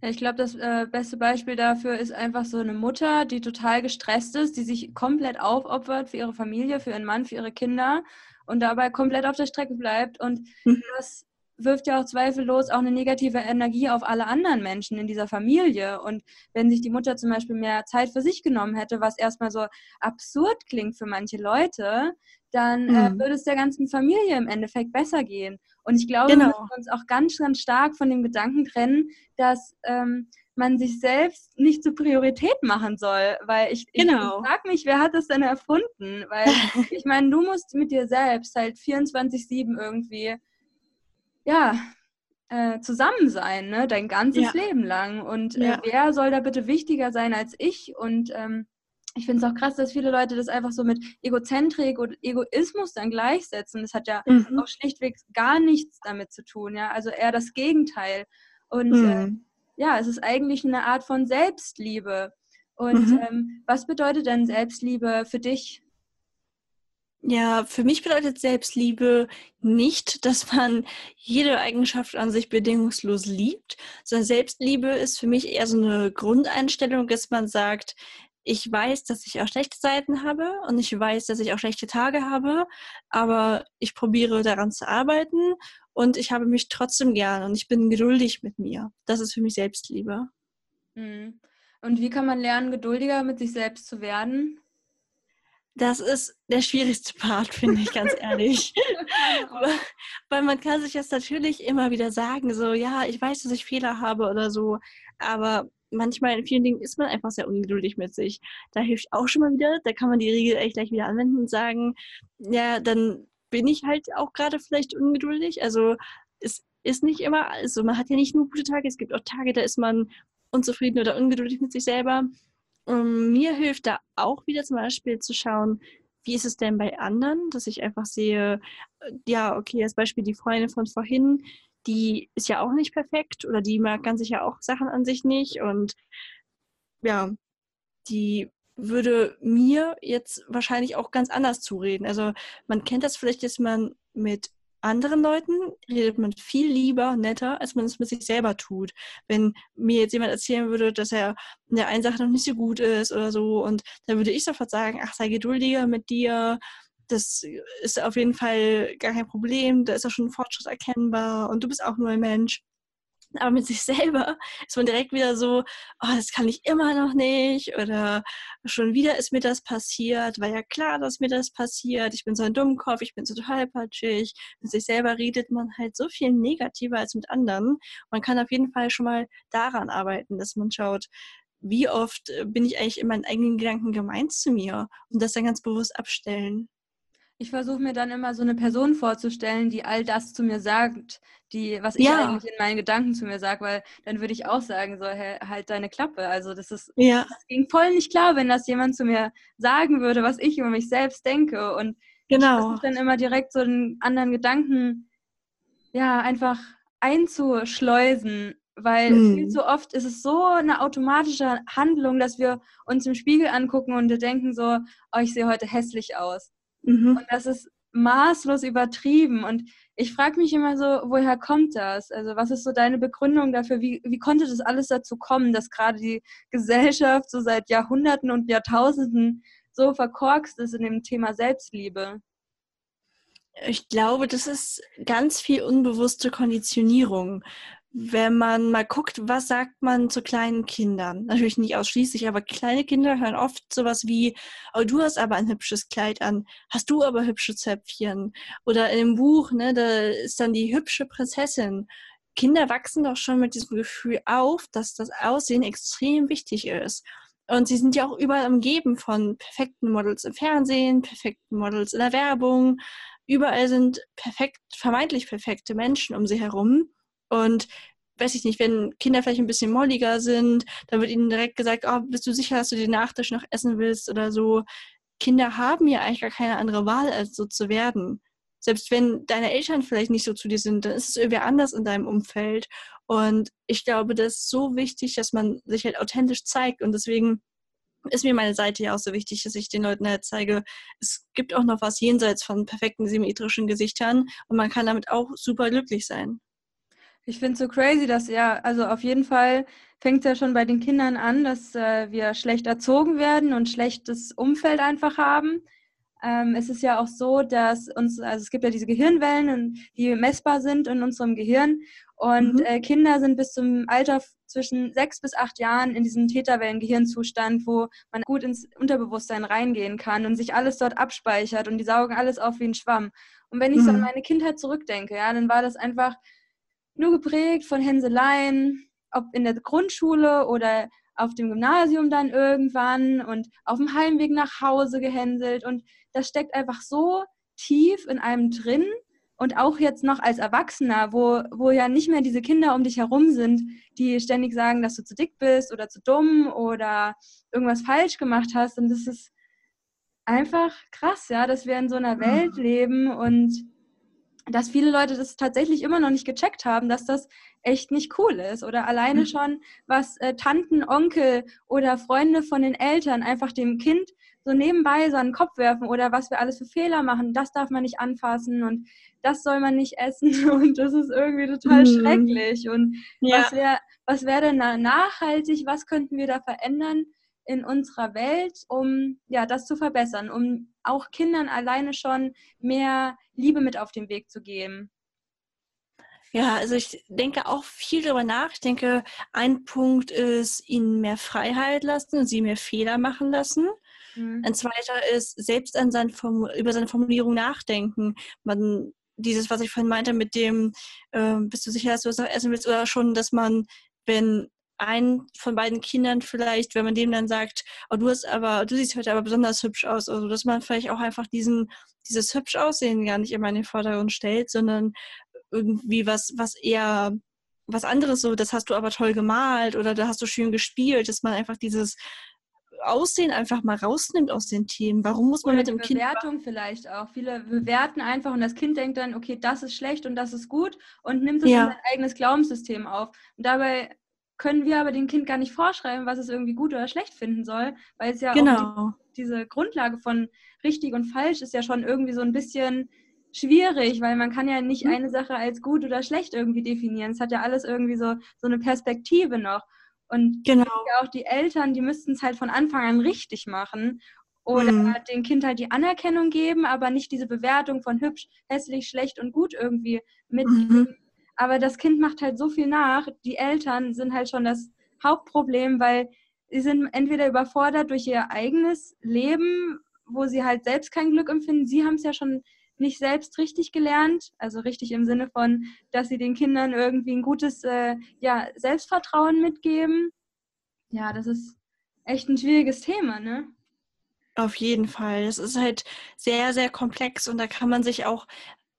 Ich glaube, das äh, beste Beispiel dafür ist einfach so eine Mutter, die total gestresst ist, die sich komplett aufopfert für ihre Familie, für ihren Mann, für ihre Kinder und dabei komplett auf der Strecke bleibt. Und mhm. das wirft ja auch zweifellos auch eine negative Energie auf alle anderen Menschen in dieser Familie. Und wenn sich die Mutter zum Beispiel mehr Zeit für sich genommen hätte, was erstmal so absurd klingt für manche Leute, dann äh, mhm. äh, würde es der ganzen Familie im Endeffekt besser gehen. Und ich glaube, genau. wir müssen uns auch ganz, ganz stark von dem Gedanken trennen, dass ähm, man sich selbst nicht zur Priorität machen soll. Weil ich, genau. ich frage mich, wer hat das denn erfunden? Weil ich meine, du musst mit dir selbst halt 24-7 irgendwie, ja, äh, zusammen sein, ne? dein ganzes ja. Leben lang. Und äh, ja. wer soll da bitte wichtiger sein als ich? Und ähm, ich finde es auch krass, dass viele Leute das einfach so mit Egozentrik und Egoismus dann gleichsetzen. Das hat ja mhm. auch schlichtweg gar nichts damit zu tun, ja. Also eher das Gegenteil. Und mhm. äh, ja, es ist eigentlich eine Art von Selbstliebe. Und mhm. ähm, was bedeutet denn Selbstliebe für dich? Ja, für mich bedeutet Selbstliebe nicht, dass man jede Eigenschaft an sich bedingungslos liebt, sondern Selbstliebe ist für mich eher so eine Grundeinstellung, dass man sagt, ich weiß, dass ich auch schlechte Seiten habe und ich weiß, dass ich auch schlechte Tage habe, aber ich probiere daran zu arbeiten und ich habe mich trotzdem gern und ich bin geduldig mit mir. Das ist für mich Selbstliebe. Mhm. Und wie kann man lernen, geduldiger mit sich selbst zu werden? Das ist der schwierigste Part, finde ich ganz ehrlich. Weil man kann sich das natürlich immer wieder sagen, so, ja, ich weiß, dass ich Fehler habe oder so, aber manchmal in vielen Dingen ist man einfach sehr ungeduldig mit sich. Da hilft auch schon mal wieder, da kann man die Regel echt gleich wieder anwenden und sagen, ja, dann bin ich halt auch gerade vielleicht ungeduldig. Also es ist nicht immer, also man hat ja nicht nur gute Tage, es gibt auch Tage, da ist man unzufrieden oder ungeduldig mit sich selber. Und mir hilft da auch wieder zum Beispiel zu schauen, wie ist es denn bei anderen, dass ich einfach sehe, äh, ja, okay, als Beispiel die Freundin von vorhin, die ist ja auch nicht perfekt oder die mag ganz sicher auch Sachen an sich nicht und ja, die würde mir jetzt wahrscheinlich auch ganz anders zureden. Also man kennt das vielleicht, dass man mit anderen Leuten redet man viel lieber, netter, als man es mit sich selber tut. Wenn mir jetzt jemand erzählen würde, dass er in der einen Sache noch nicht so gut ist oder so, und dann würde ich sofort sagen, ach, sei geduldiger mit dir, das ist auf jeden Fall gar kein Problem, da ist auch schon ein Fortschritt erkennbar und du bist auch nur ein Mensch. Aber mit sich selber ist man direkt wieder so, oh, das kann ich immer noch nicht oder schon wieder ist mir das passiert, war ja klar, dass mir das passiert, ich bin so ein Dummkopf, ich bin so tollpatschig. Mit sich selber redet man halt so viel negativer als mit anderen. Man kann auf jeden Fall schon mal daran arbeiten, dass man schaut, wie oft bin ich eigentlich in meinen eigenen Gedanken gemeint zu mir und das dann ganz bewusst abstellen. Ich versuche mir dann immer so eine Person vorzustellen, die all das zu mir sagt, die, was ich ja. eigentlich in meinen Gedanken zu mir sage, weil dann würde ich auch sagen, so, hey, halt deine Klappe. Also das ist, ja. das ging voll nicht klar, wenn das jemand zu mir sagen würde, was ich über mich selbst denke. Und genau. ich versuche dann immer direkt so einen anderen Gedanken, ja, einfach einzuschleusen, weil hm. viel zu oft ist es so eine automatische Handlung, dass wir uns im Spiegel angucken und denken so, oh, ich sehe heute hässlich aus. Mhm. Und das ist maßlos übertrieben. Und ich frage mich immer so, woher kommt das? Also was ist so deine Begründung dafür? Wie, wie konnte das alles dazu kommen, dass gerade die Gesellschaft so seit Jahrhunderten und Jahrtausenden so verkorkst ist in dem Thema Selbstliebe? Ich glaube, das ist ganz viel unbewusste Konditionierung wenn man mal guckt, was sagt man zu kleinen Kindern? Natürlich nicht ausschließlich, aber kleine Kinder hören oft sowas wie, oh, du hast aber ein hübsches Kleid an, hast du aber hübsche Zöpfchen? Oder in dem Buch, ne, da ist dann die hübsche Prinzessin. Kinder wachsen doch schon mit diesem Gefühl auf, dass das Aussehen extrem wichtig ist. Und sie sind ja auch überall umgeben von perfekten Models im Fernsehen, perfekten Models in der Werbung. Überall sind perfekt, vermeintlich perfekte Menschen um sie herum. Und weiß ich nicht, wenn Kinder vielleicht ein bisschen molliger sind, dann wird ihnen direkt gesagt, oh, bist du sicher, dass du den Nachtisch noch essen willst oder so. Kinder haben ja eigentlich gar keine andere Wahl, als so zu werden. Selbst wenn deine Eltern vielleicht nicht so zu dir sind, dann ist es irgendwie anders in deinem Umfeld. Und ich glaube, das ist so wichtig, dass man sich halt authentisch zeigt. Und deswegen ist mir meine Seite ja auch so wichtig, dass ich den Leuten halt zeige, es gibt auch noch was jenseits von perfekten symmetrischen Gesichtern und man kann damit auch super glücklich sein. Ich finde es so crazy, dass ja, also auf jeden Fall fängt es ja schon bei den Kindern an, dass äh, wir schlecht erzogen werden und schlechtes Umfeld einfach haben. ähm, es ist ja auch so, dass uns, also es gibt ja diese Gehirnwellen, die messbar sind in unserem Gehirn. Und mhm. äh, Kinder sind bis zum Alter zwischen sechs bis acht Jahren in diesem Täterwellen-Gehirnzustand, wo man gut ins Unterbewusstsein reingehen kann und sich alles dort abspeichert und die saugen alles auf wie ein Schwamm. Und wenn ich mhm. so an mhm. meine Kindheit zurückdenke, ja, dann war das einfach nur geprägt von Hänseleien, ob in der Grundschule oder auf dem Gymnasium dann irgendwann und auf dem Heimweg nach Hause gehänselt. Und das steckt einfach so tief in einem drin. Und auch jetzt noch als Erwachsener, wo, wo ja nicht mehr diese Kinder um dich herum sind, die ständig sagen, dass du zu dick bist oder zu dumm oder irgendwas falsch gemacht hast. Und das ist einfach krass, ja, dass wir in so einer Welt leben und dass viele Leute das tatsächlich immer noch nicht gecheckt haben, dass das echt nicht cool ist. Oder alleine mhm. schon, was äh, Tanten, Onkel oder Freunde von den Eltern einfach dem Kind so nebenbei so an den Kopf werfen oder was wir alles für Fehler machen, das darf man nicht anfassen und das soll man nicht essen und das ist irgendwie total mhm. schrecklich. Und ja. was wäre was wär denn da nachhaltig, was könnten wir da verändern in unserer Welt, um ja das zu verbessern, um auch Kindern alleine schon mehr Liebe mit auf den Weg zu geben? Ja, also ich denke auch viel darüber nach. Ich denke, ein Punkt ist, ihnen mehr Freiheit lassen und sie mehr Fehler machen lassen. Mhm. Ein zweiter ist, selbst an sein über seine Formulierung nachdenken. Man, dieses, was ich vorhin meinte, mit dem, äh, bist du sicher, dass du das noch essen willst, oder schon, dass man, wenn ein von beiden Kindern vielleicht, wenn man dem dann sagt, oh, du hast aber, du siehst heute aber besonders hübsch aus, also dass man vielleicht auch einfach diesen, dieses hübsch Aussehen gar nicht immer in den Vordergrund stellt, sondern irgendwie was, was eher was anderes so, das hast du aber toll gemalt oder da hast du schön gespielt, dass man einfach dieses Aussehen einfach mal rausnimmt aus den Themen. Warum muss man Oder mit dem Kind. Bewertung vielleicht auch. Viele bewerten einfach und das Kind denkt dann, okay, das ist schlecht und das ist gut und nimmt es ja. in sein eigenes Glaubenssystem auf. Und dabei können wir aber dem Kind gar nicht vorschreiben, was es irgendwie gut oder schlecht finden soll, weil es ja genau. auch die, diese Grundlage von richtig und falsch ist ja schon irgendwie so ein bisschen schwierig, weil man kann ja nicht mhm. eine Sache als gut oder schlecht irgendwie definieren. Es hat ja alles irgendwie so, so eine Perspektive noch. Und genau. auch die Eltern, die müssten es halt von Anfang an richtig machen oder mhm. dem Kind halt die Anerkennung geben, aber nicht diese Bewertung von hübsch, hässlich, schlecht und gut irgendwie mitgeben. Mhm. Aber das Kind macht halt so viel nach. Die Eltern sind halt schon das Hauptproblem, weil sie sind entweder überfordert durch ihr eigenes Leben, wo sie halt selbst kein Glück empfinden. Sie haben es ja schon nicht selbst richtig gelernt, also richtig im Sinne von, dass sie den Kindern irgendwie ein gutes äh, ja, Selbstvertrauen mitgeben. Ja, das ist echt ein schwieriges Thema, ne? Auf jeden Fall. Es ist halt sehr, sehr komplex und da kann man sich auch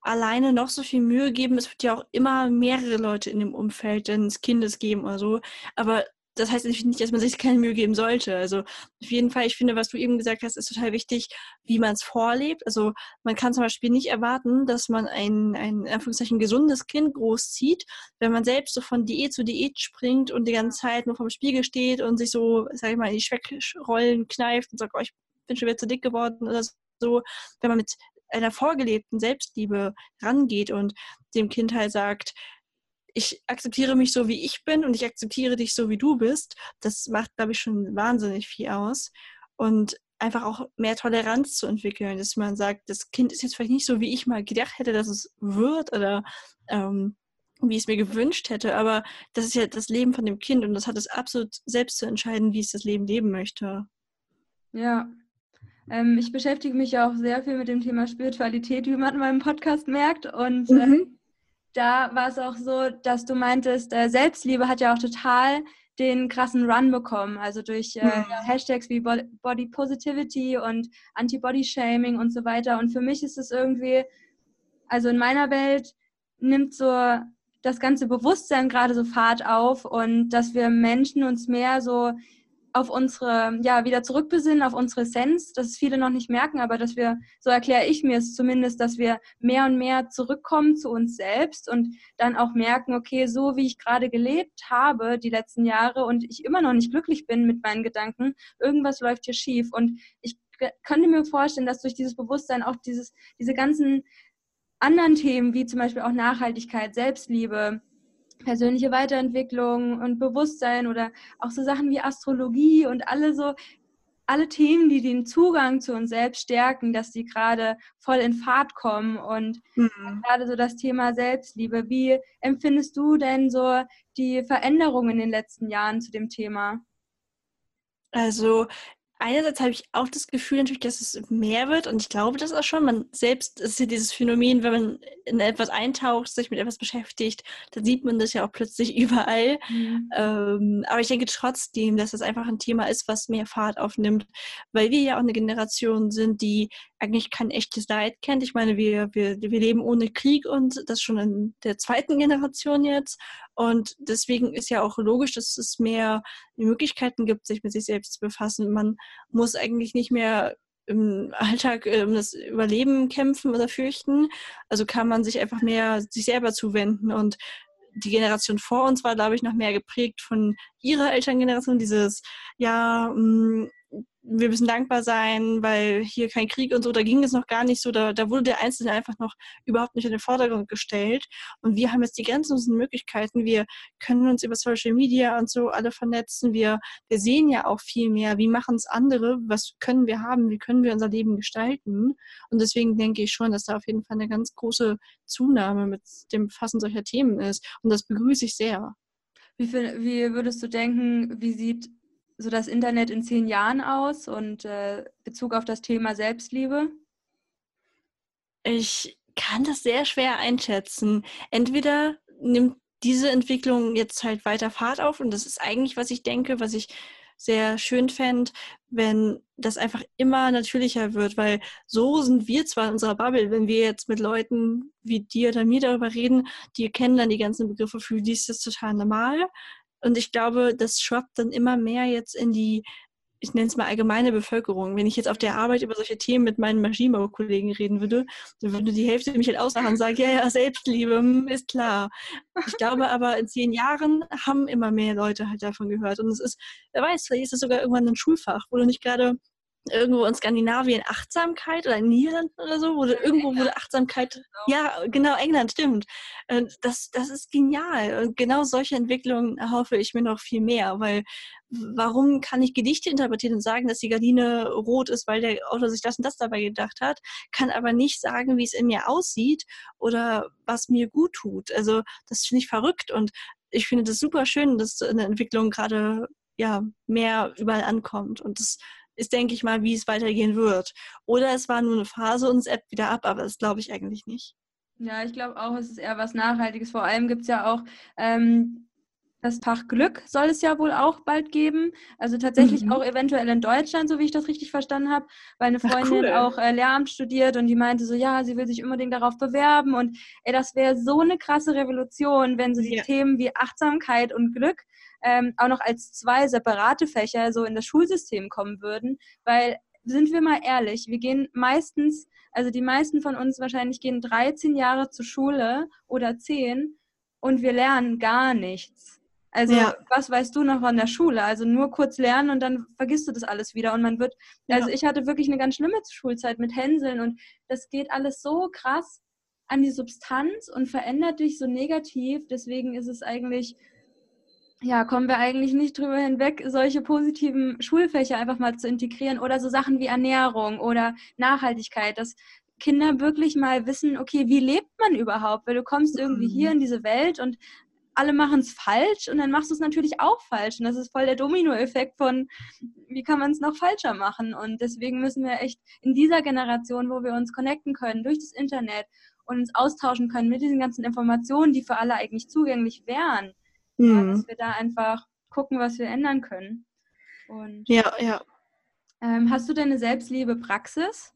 alleine noch so viel Mühe geben. Es wird ja auch immer mehrere Leute in dem Umfeld des Kindes geben oder so. Aber das heißt natürlich nicht, dass man sich keine Mühe geben sollte. Also auf jeden Fall, ich finde, was du eben gesagt hast, ist total wichtig, wie man es vorlebt. Also man kann zum Beispiel nicht erwarten, dass man ein, ein in Anführungszeichen gesundes Kind großzieht, wenn man selbst so von Diät zu Diät springt und die ganze Zeit nur vom Spiegel steht und sich so, sag ich mal, in die Schweckrollen kneift und sagt, oh, ich bin schon wieder zu dick geworden oder so. Wenn man mit einer vorgelebten Selbstliebe rangeht und dem Kind halt sagt, ich akzeptiere mich so, wie ich bin und ich akzeptiere dich so, wie du bist. Das macht, glaube ich, schon wahnsinnig viel aus. Und einfach auch mehr Toleranz zu entwickeln, dass man sagt, das Kind ist jetzt vielleicht nicht so, wie ich mal gedacht hätte, dass es wird oder ähm, wie ich es mir gewünscht hätte, aber das ist ja das Leben von dem Kind und das hat es absolut selbst zu entscheiden, wie es das Leben leben möchte. Ja. Ähm, ich beschäftige mich ja auch sehr viel mit dem Thema Spiritualität, wie man in meinem Podcast merkt. Und mhm. äh, da war es auch so, dass du meintest, äh, Selbstliebe hat ja auch total den krassen Run bekommen, also durch äh, mhm. Hashtags wie Body Positivity und Anti-Body Shaming und so weiter. Und für mich ist es irgendwie, also in meiner Welt nimmt so das ganze Bewusstsein gerade so Fahrt auf und dass wir Menschen uns mehr so auf unsere, ja, wieder zurückbesinnen, auf unsere Essenz, dass viele noch nicht merken, aber dass wir, so erkläre ich mir es zumindest, dass wir mehr und mehr zurückkommen zu uns selbst und dann auch merken, okay, so wie ich gerade gelebt habe die letzten Jahre und ich immer noch nicht glücklich bin mit meinen Gedanken, irgendwas läuft hier schief. Und ich könnte mir vorstellen, dass durch dieses Bewusstsein auch dieses, diese ganzen anderen Themen, wie zum Beispiel auch Nachhaltigkeit, Selbstliebe, persönliche Weiterentwicklung und Bewusstsein oder auch so Sachen wie Astrologie und alle so alle Themen, die den Zugang zu uns selbst stärken, dass die gerade voll in Fahrt kommen und mhm. gerade so das Thema Selbstliebe. Wie empfindest du denn so die Veränderungen in den letzten Jahren zu dem Thema? Also einerseits habe ich auch das Gefühl natürlich, dass es mehr wird und ich glaube das auch schon. Man selbst, ist ja dieses Phänomen, wenn man in etwas eintaucht, sich mit etwas beschäftigt, dann sieht man das ja auch plötzlich überall. Mhm. Ähm, aber ich denke trotzdem, dass das einfach ein Thema ist, was mehr Fahrt aufnimmt, weil wir ja auch eine Generation sind, die eigentlich kein echtes Leid kennt. Ich meine, wir, wir, wir leben ohne Krieg und das schon in der zweiten Generation jetzt. Und deswegen ist ja auch logisch, dass es mehr Möglichkeiten gibt, sich mit sich selbst zu befassen. Man muss eigentlich nicht mehr im Alltag um das Überleben kämpfen oder fürchten. Also kann man sich einfach mehr sich selber zuwenden und die Generation vor uns war, glaube ich, noch mehr geprägt von ihrer Elterngeneration, dieses, ja, mh, wir müssen dankbar sein, weil hier kein Krieg und so, da ging es noch gar nicht so, da, da wurde der Einzelne einfach noch überhaupt nicht in den Vordergrund gestellt. Und wir haben jetzt die grenzenlosen Möglichkeiten. Wir können uns über Social Media und so alle vernetzen. Wir, wir sehen ja auch viel mehr, wie machen es andere, was können wir haben, wie können wir unser Leben gestalten. Und deswegen denke ich schon, dass da auf jeden Fall eine ganz große Zunahme mit dem Befassen solcher Themen ist. Und das begrüße ich sehr. Wie, viel, wie würdest du denken, wie sieht so das Internet in zehn Jahren aus und äh, Bezug auf das Thema Selbstliebe? Ich kann das sehr schwer einschätzen. Entweder nimmt diese Entwicklung jetzt halt weiter Fahrt auf und das ist eigentlich, was ich denke, was ich sehr schön fände, wenn das einfach immer natürlicher wird, weil so sind wir zwar in unserer Bubble, wenn wir jetzt mit Leuten wie dir oder mir darüber reden, die kennen dann die ganzen Begriffe, für die ist das total normal, und ich glaube, das schwappt dann immer mehr jetzt in die, ich nenne es mal allgemeine Bevölkerung. Wenn ich jetzt auf der Arbeit über solche Themen mit meinen Maschinenbaukollegen reden würde, dann würde die Hälfte mich halt auslachen und sagen, ja, ja, Selbstliebe, hm, ist klar. Ich glaube aber, in zehn Jahren haben immer mehr Leute halt davon gehört. Und es ist, wer weiß, vielleicht ist es sogar irgendwann ein Schulfach, wo du nicht gerade irgendwo in Skandinavien Achtsamkeit oder in Niederlanden oder so, wurde irgendwo wurde Achtsamkeit, ja, genau, England, stimmt. Äh, das, das ist genial. Und genau solche Entwicklungen erhoffe ich mir noch viel mehr, weil warum kann ich Gedichte interpretieren und sagen, dass die Gardine rot ist, weil der Autor sich das und das dabei gedacht hat, kann aber nicht sagen, wie es in mir aussieht oder was mir gut tut. Also das finde ich verrückt und ich finde das super schön, dass eine Entwicklung gerade ja mehr überall ankommt und das ist, denke ich mal, wie es weitergehen wird. Oder es war nur eine Phase und es ebbt wieder ab, aber das glaube ich eigentlich nicht. Ja, ich glaube auch, es ist eher was Nachhaltiges. Vor allem gibt es ja auch ähm, das Fach Glück, soll es ja wohl auch bald geben. Also tatsächlich mhm. auch eventuell in Deutschland, so wie ich das richtig verstanden habe, weil eine Freundin cool. auch äh, Lehramt studiert und die meinte so, ja, sie will sich unbedingt darauf bewerben. Und ey, das wäre so eine krasse Revolution, wenn so die ja. Themen wie Achtsamkeit und Glück ähm, auch noch als zwei separate Fächer so in das Schulsystem kommen würden, weil sind wir mal ehrlich, wir gehen meistens, also die meisten von uns wahrscheinlich gehen 13 Jahre zur Schule oder 10 und wir lernen gar nichts. Also ja. was weißt du noch von der Schule? Also nur kurz lernen und dann vergisst du das alles wieder und man wird, also ja. ich hatte wirklich eine ganz schlimme Schulzeit mit Hänseln und das geht alles so krass an die Substanz und verändert dich so negativ. Deswegen ist es eigentlich ja, kommen wir eigentlich nicht drüber hinweg, solche positiven Schulfächer einfach mal zu integrieren oder so Sachen wie Ernährung oder Nachhaltigkeit, dass Kinder wirklich mal wissen, okay, wie lebt man überhaupt? Weil du kommst irgendwie hier mhm. in diese Welt und alle machen es falsch und dann machst du es natürlich auch falsch. Und das ist voll der Dominoeffekt von, wie kann man es noch falscher machen? Und deswegen müssen wir echt in dieser Generation, wo wir uns connecten können durch das Internet und uns austauschen können mit diesen ganzen Informationen, die für alle eigentlich zugänglich wären, Mhm. Ja, dass wir da einfach gucken, was wir ändern können. Und, ja, ja. Ähm, hast du denn eine Selbstliebe-Praxis?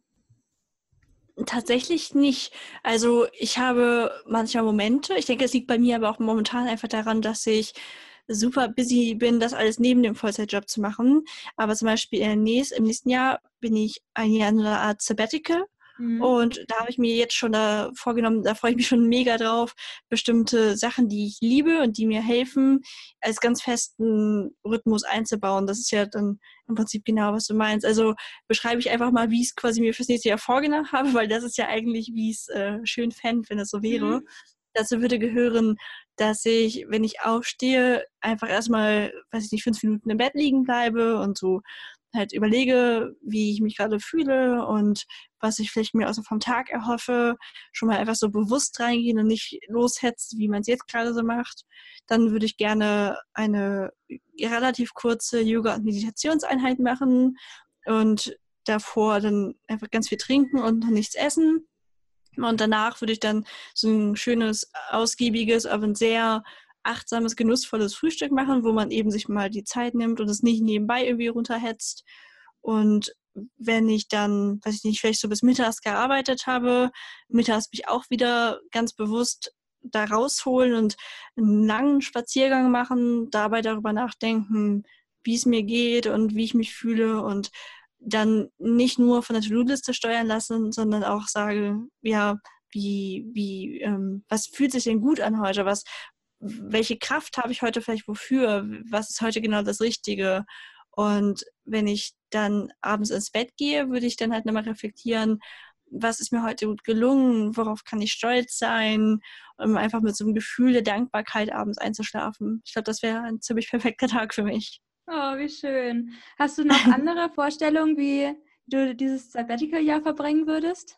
Tatsächlich nicht. Also ich habe manchmal Momente, ich denke, es liegt bei mir aber auch momentan einfach daran, dass ich super busy bin, das alles neben dem Vollzeitjob zu machen. Aber zum Beispiel im nächsten Jahr bin ich ein Jahr in einer Art Sabbatical Mhm. Und da habe ich mir jetzt schon da vorgenommen, da freue ich mich schon mega drauf, bestimmte Sachen, die ich liebe und die mir helfen, als ganz festen Rhythmus einzubauen. Das ist ja dann im Prinzip genau, was du meinst. Also beschreibe ich einfach mal, wie ich es quasi mir fürs nächste Jahr vorgenommen habe, weil das ist ja eigentlich, wie ich es äh, schön fände, wenn es so wäre. Mhm. Dazu würde gehören, dass ich, wenn ich aufstehe, einfach erstmal, weiß ich nicht, fünf Minuten im Bett liegen bleibe und so halt überlege, wie ich mich gerade fühle und was ich vielleicht mir also vom Tag erhoffe, schon mal einfach so bewusst reingehen und nicht loshetzt, wie man es jetzt gerade so macht. Dann würde ich gerne eine relativ kurze Yoga- und Meditationseinheit machen und davor dann einfach ganz viel trinken und nichts essen. Und danach würde ich dann so ein schönes, ausgiebiges, aber ein sehr achtsames, genussvolles Frühstück machen, wo man eben sich mal die Zeit nimmt und es nicht nebenbei irgendwie runterhetzt. Und wenn ich dann, weiß ich nicht, vielleicht so bis mittags gearbeitet habe, mittags mich auch wieder ganz bewusst da rausholen und einen langen Spaziergang machen, dabei darüber nachdenken, wie es mir geht und wie ich mich fühle und dann nicht nur von der To-Do-Liste steuern lassen, sondern auch sage, ja, wie, wie, ähm, was fühlt sich denn gut an heute? Was, welche Kraft habe ich heute vielleicht wofür? Was ist heute genau das Richtige? Und wenn ich dann abends ins Bett gehe, würde ich dann halt nochmal reflektieren, was ist mir heute gut gelungen, worauf kann ich stolz sein, um einfach mit so einem Gefühl der Dankbarkeit abends einzuschlafen. Ich glaube, das wäre ein ziemlich perfekter Tag für mich. Oh, wie schön. Hast du noch andere Vorstellungen, wie du dieses Sabbatical-Jahr verbringen würdest?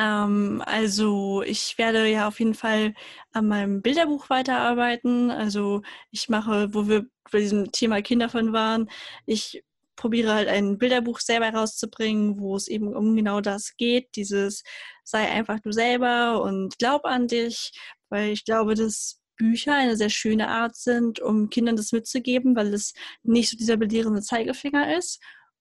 Ähm, also ich werde ja auf jeden Fall an meinem Bilderbuch weiterarbeiten. Also ich mache, wo wir bei diesem Thema Kinder von waren, ich probiere halt ein Bilderbuch selber rauszubringen, wo es eben um genau das geht, dieses sei einfach du selber und glaub an dich, weil ich glaube, dass Bücher eine sehr schöne Art sind, um Kindern das mitzugeben, weil es nicht so dieser belehrende Zeigefinger ist.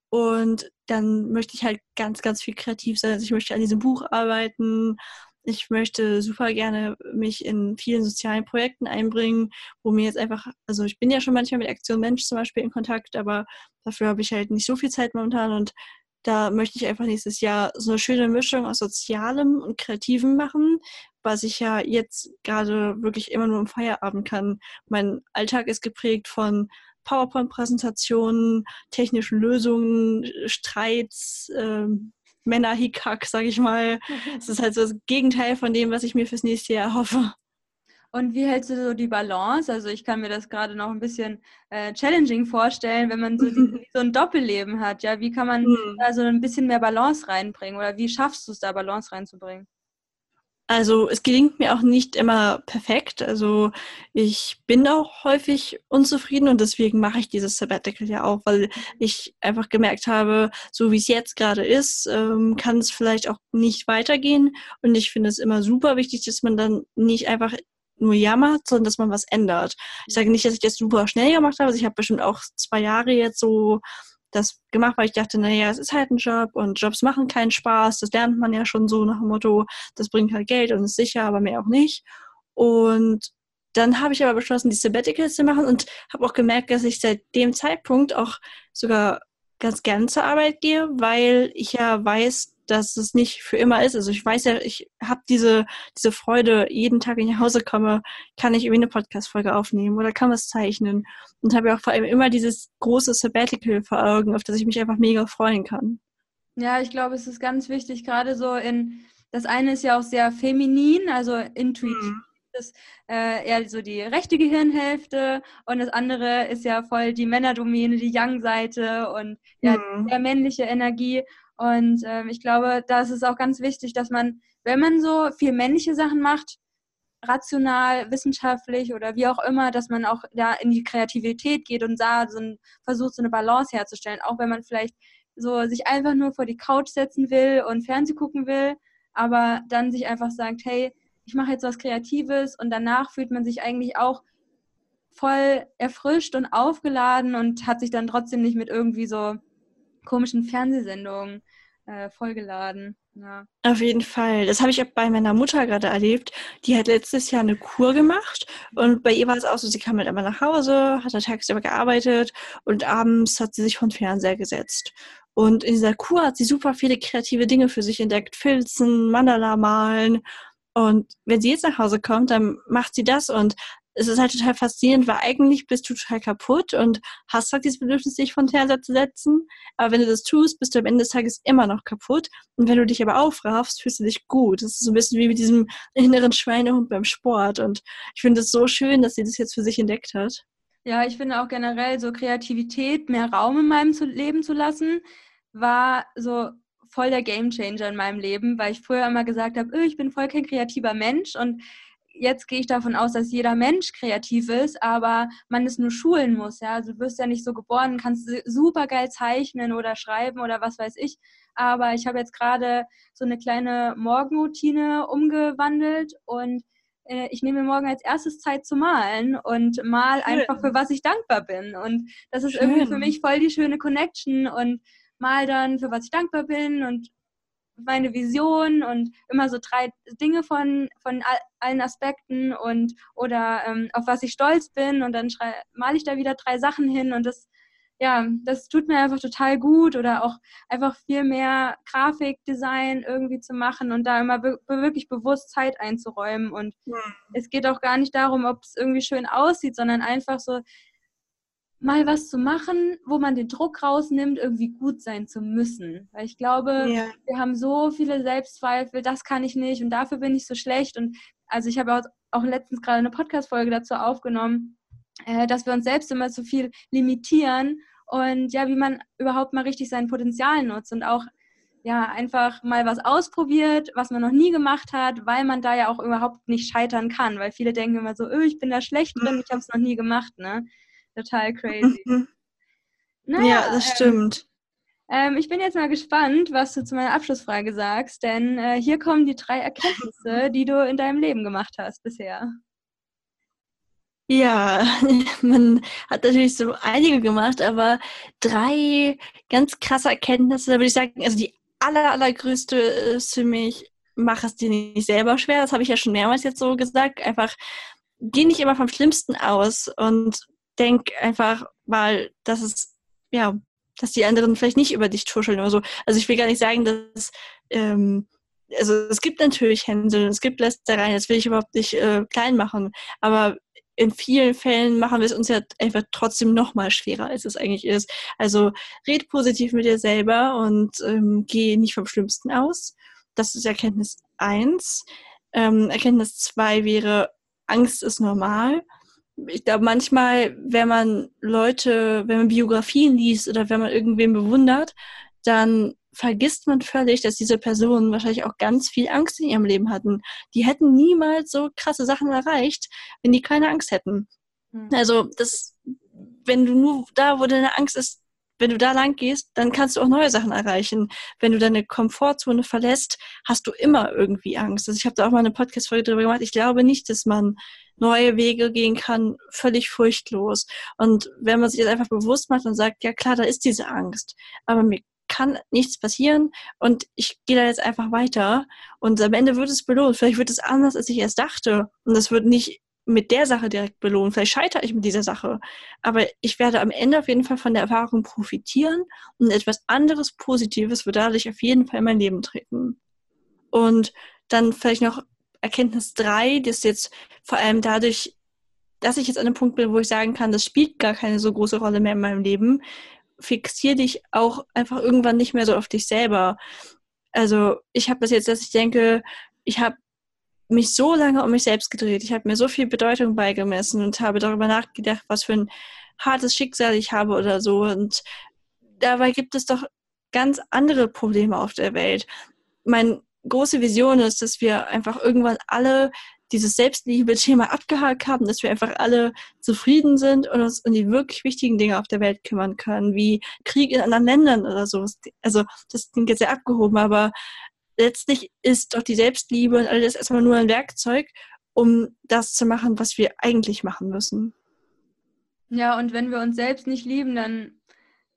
Und dann möchte ich halt ganz, ganz viel kreativ sein. Also ich möchte an diesem Buch arbeiten. Ich möchte super gerne mich in vielen sozialen Projekten einbringen, wo mir jetzt einfach, also ich bin ja schon manchmal mit Aktion Mensch zum Beispiel in Kontakt, aber dafür habe ich halt nicht so viel Zeit momentan und da möchte ich einfach nächstes Jahr so eine schöne Mischung aus Sozialem und Kreativem machen, was ich ja jetzt gerade wirklich immer nur im Feierabend kann. Mein Alltag ist geprägt von PowerPoint-Präsentationen, technischen Lösungen, Streits, äh, Männer-Hickhack, sag ich mal. Es ist halt so das Gegenteil von dem, was ich mir fürs nächste Jahr hoffe. Und wie hältst du so die Balance? Also ich kann mir das gerade noch ein bisschen äh, challenging vorstellen, wenn man so, die, so, ein Doppelleben hat. Ja, wie kann man mhm. da so ein bisschen mehr Balance reinbringen? Oder wie schaffst du es da Balance reinzubringen? Also es gelingt mir auch nicht immer perfekt. Also ich bin auch häufig unzufrieden und deswegen mache ich dieses Sabbatical ja auch, weil ich einfach gemerkt habe, so wie es jetzt gerade ist, ähm, kann es vielleicht auch nicht weitergehen. Und ich finde es immer super wichtig, dass man dann nicht einfach nur jammert, sondern dass man was ändert. Ich sage nicht, dass ich das super schnell gemacht habe. Also ich habe bestimmt auch zwei Jahre jetzt so das gemacht, weil ich dachte, naja, es ist halt ein Job und Jobs machen keinen Spaß. Das lernt man ja schon so nach dem Motto, das bringt halt Geld und ist sicher, aber mehr auch nicht. Und dann habe ich aber beschlossen, die Sabbaticals zu machen und habe auch gemerkt, dass ich seit dem Zeitpunkt auch sogar ganz gern zur Arbeit gehe, weil ich ja weiß, dass es nicht für immer ist. Also ich weiß ja, ich habe diese, diese Freude, jeden Tag, wenn ich nach Hause komme, kann ich irgendwie eine Podcast-Folge aufnehmen oder kann was zeichnen. Und habe ja auch vor allem immer dieses große Sabbatical vor Augen, auf das ich mich einfach mega freuen kann. Ja, ich glaube, es ist ganz wichtig, gerade so in, das eine ist ja auch sehr feminin, also intuitiv. Mhm. Das äh, eher so die rechte Gehirnhälfte und das andere ist ja voll die Männerdomäne, die Young-Seite und ja, mhm. der männliche Energie. Und ähm, ich glaube, da ist es auch ganz wichtig, dass man, wenn man so viel männliche Sachen macht, rational, wissenschaftlich oder wie auch immer, dass man auch da in die Kreativität geht und da so ein, versucht, so eine Balance herzustellen. Auch wenn man vielleicht so sich einfach nur vor die Couch setzen will und Fernsehen gucken will, aber dann sich einfach sagt, hey, ich mache jetzt was Kreatives und danach fühlt man sich eigentlich auch voll erfrischt und aufgeladen und hat sich dann trotzdem nicht mit irgendwie so komischen Fernsehsendungen äh, vollgeladen. Ja. Auf jeden Fall. Das habe ich auch bei meiner Mutter gerade erlebt. Die hat letztes Jahr eine Kur gemacht und bei ihr war es auch so, sie kam halt immer nach Hause, hat da tagsüber gearbeitet und abends hat sie sich vor den Fernseher gesetzt. Und in dieser Kur hat sie super viele kreative Dinge für sich entdeckt. Filzen, Mandala malen. Und wenn sie jetzt nach Hause kommt, dann macht sie das und es ist halt total faszinierend, weil eigentlich bist du total kaputt und hast halt dieses Bedürfnis, dich von Fernseher zu setzen. Aber wenn du das tust, bist du am Ende des Tages immer noch kaputt. Und wenn du dich aber aufraffst, fühlst du dich gut. Das ist so ein bisschen wie mit diesem inneren Schweinehund beim Sport. Und ich finde es so schön, dass sie das jetzt für sich entdeckt hat. Ja, ich finde auch generell so Kreativität mehr Raum in meinem Leben zu lassen, war so voll der Gamechanger in meinem Leben, weil ich früher immer gesagt habe, öh, ich bin voll kein kreativer Mensch und jetzt gehe ich davon aus, dass jeder Mensch kreativ ist, aber man es nur schulen muss. Ja? Also du wirst ja nicht so geboren, kannst super geil zeichnen oder schreiben oder was weiß ich. Aber ich habe jetzt gerade so eine kleine Morgenroutine umgewandelt und äh, ich nehme mir morgen als erstes Zeit zu malen und mal Schön. einfach für was ich dankbar bin. Und das ist Schön. irgendwie für mich voll die schöne Connection und mal dann für was ich dankbar bin und meine Vision und immer so drei Dinge von, von allen Aspekten und oder ähm, auf was ich stolz bin und dann male ich da wieder drei Sachen hin und das ja, das tut mir einfach total gut oder auch einfach viel mehr Grafikdesign irgendwie zu machen und da immer wirklich bewusst Zeit einzuräumen. Und ja. es geht auch gar nicht darum, ob es irgendwie schön aussieht, sondern einfach so, mal was zu machen, wo man den Druck rausnimmt, irgendwie gut sein zu müssen. Weil ich glaube, ja. wir haben so viele Selbstzweifel, das kann ich nicht und dafür bin ich so schlecht. Und also ich habe auch, letztens gerade eine Podcast-Folge dazu aufgenommen, äh, dass wir uns selbst immer zu viel limitieren und ja, wie man überhaupt mal richtig sein Potenzial nutzt und auch ja, einfach mal was ausprobiert, was man noch nie gemacht hat, weil man da ja auch überhaupt nicht scheitern kann, weil viele denken immer so, öh, ich bin da schlecht drin, ich habe es noch nie gemacht, ne? Total crazy. Mhm. Naja, ja, das ähm, stimmt. Ähm, ich bin jetzt mal gespannt, was du zu meiner Abschlussfrage sagst, denn äh, hier kommen die drei Erkenntnisse, die du in deinem Leben gemacht hast bisher. Ja, man hat natürlich so einige gemacht, aber drei ganz krasse Erkenntnisse, da würde ich sagen, also die aller, allergrößte ist für mich, mach es dir nicht selber schwer. Das habe ich ja schon mehrmals jetzt so gesagt. Einfach, geh nicht immer vom Schlimmsten aus und denk einfach mal, dass es, ja, dass die anderen vielleicht nicht über dich tuscheln oder so. Also ich will gar nicht sagen, dass, ähm, also es gibt natürlich Händel, es gibt Lästereien, das will ich überhaupt nicht äh, klein machen, aber in vielen Fällen machen wir es uns ja einfach trotzdem noch mal schwerer, als es eigentlich ist. Also red positiv mit dir selber und ähm, geh nicht vom Schlimmsten aus. Das ist Erkenntnis eins. Ähm, Erkenntnis zwei wäre, Angst ist normal ich glaube, manchmal, wenn man Leute, wenn man Biografien liest oder wenn man irgendwen bewundert, dann vergisst man völlig, dass diese Personen wahrscheinlich auch ganz viel Angst in ihrem Leben hatten. Die hätten niemals so krasse Sachen erreicht, wenn die keine Angst hätten. Mhm. Also, das, wenn du nur da, wo deine Angst ist, wenn du da lang gehst, dann kannst du auch neue Sachen erreichen. Wenn du deine Komfortzone verlässt, hast du immer irgendwie Angst. Also ich habe da auch mal eine Podcast-Folge drüber gemacht. Ich glaube nicht, dass man neue Wege gehen kann, völlig furchtlos. Und wenn man sich das einfach bewusst macht und sagt, ja klar, da ist diese Angst, aber mir kann nichts passieren und ich gehe da jetzt einfach weiter und am Ende wird es belohnt. Vielleicht wird es anders, als ich erst dachte und das wird nicht mit der Sache direkt belohnt. Vielleicht scheitere ich mit dieser Sache. Aber ich werde am Ende auf jeden Fall von der Erfahrung profitieren und etwas anderes Positives wird dadurch auf jeden Fall in mein Leben treten. Und dann vielleicht noch Erkenntnis 3, das jetzt vor allem dadurch, dass ich jetzt an einem Punkt bin, wo ich sagen kann, das spielt gar keine so große Rolle mehr in meinem Leben, fixier dich auch einfach irgendwann nicht mehr so auf dich selber. Also ich habe das jetzt, dass ich denke, ich habe mich so lange um mich selbst gedreht. Ich habe mir so viel Bedeutung beigemessen und habe darüber nachgedacht, was für ein hartes Schicksal ich habe oder so. Und dabei gibt es doch ganz andere Probleme auf der Welt. Meine große Vision ist, dass wir einfach irgendwann alle dieses Selbstliebe-Thema abgehakt haben, dass wir einfach alle zufrieden sind und uns um die wirklich wichtigen Dinge auf der Welt kümmern können, wie Krieg in anderen Ländern oder so. Also das klingt jetzt sehr abgehoben, aber letztlich ist doch die Selbstliebe und alles erstmal nur ein Werkzeug, um das zu machen, was wir eigentlich machen müssen. Ja, und wenn wir uns selbst nicht lieben, dann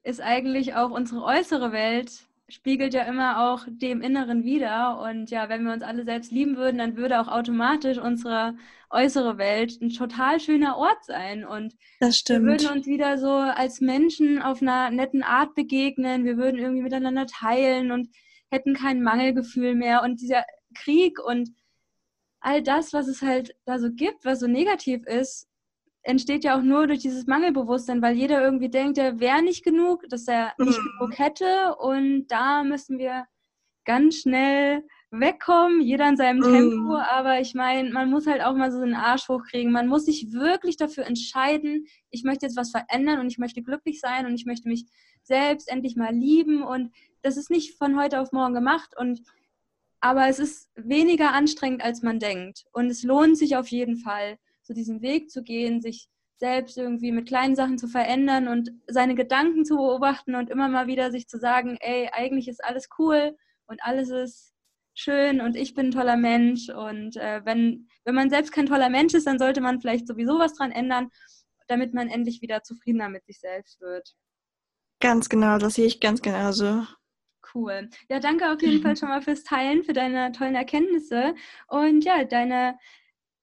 ist eigentlich auch unsere äußere Welt spiegelt ja immer auch dem Inneren wider. Und ja, wenn wir uns alle selbst lieben würden, dann würde auch automatisch unsere äußere Welt ein total schöner Ort sein. Und wir würden uns wieder so als Menschen auf einer netten Art begegnen. Wir würden irgendwie miteinander teilen und hätten kein Mangelgefühl mehr. Und dieser Krieg und all das, was es halt da so gibt, was so negativ ist, entsteht ja auch nur durch dieses Mangelbewusstsein, weil jeder irgendwie denkt, er wäre nicht genug, dass er nicht mhm. genug hätte und da müssen wir ganz schnell wegkommen, jeder in seinem. Tempo, aber ich meine, man muss halt auch mal so einen Arsch hochkriegen. Man muss sich wirklich dafür entscheiden, ich möchte jetzt was verändern und ich möchte glücklich sein und ich möchte mich selbst endlich mal lieben und das ist nicht von heute auf morgen gemacht und aber es ist weniger anstrengend, als man denkt und es lohnt sich auf jeden Fall, so diesen Weg zu gehen, sich selbst irgendwie mit kleinen Sachen zu verändern und seine Gedanken zu beobachten und immer mal wieder sich zu sagen, ey, eigentlich ist alles cool und alles ist schön und ich bin ein toller Mensch. Und äh, wenn, wenn man selbst kein toller Mensch ist, dann sollte man vielleicht sowieso was dran ändern, damit man endlich wieder zufriedener mit sich selbst wird. Ganz genau, das sehe ich ganz genauso. Cool. Ja, danke auf jeden Fall schon mal fürs Teilen, für deine tollen Erkenntnisse. Und ja, deine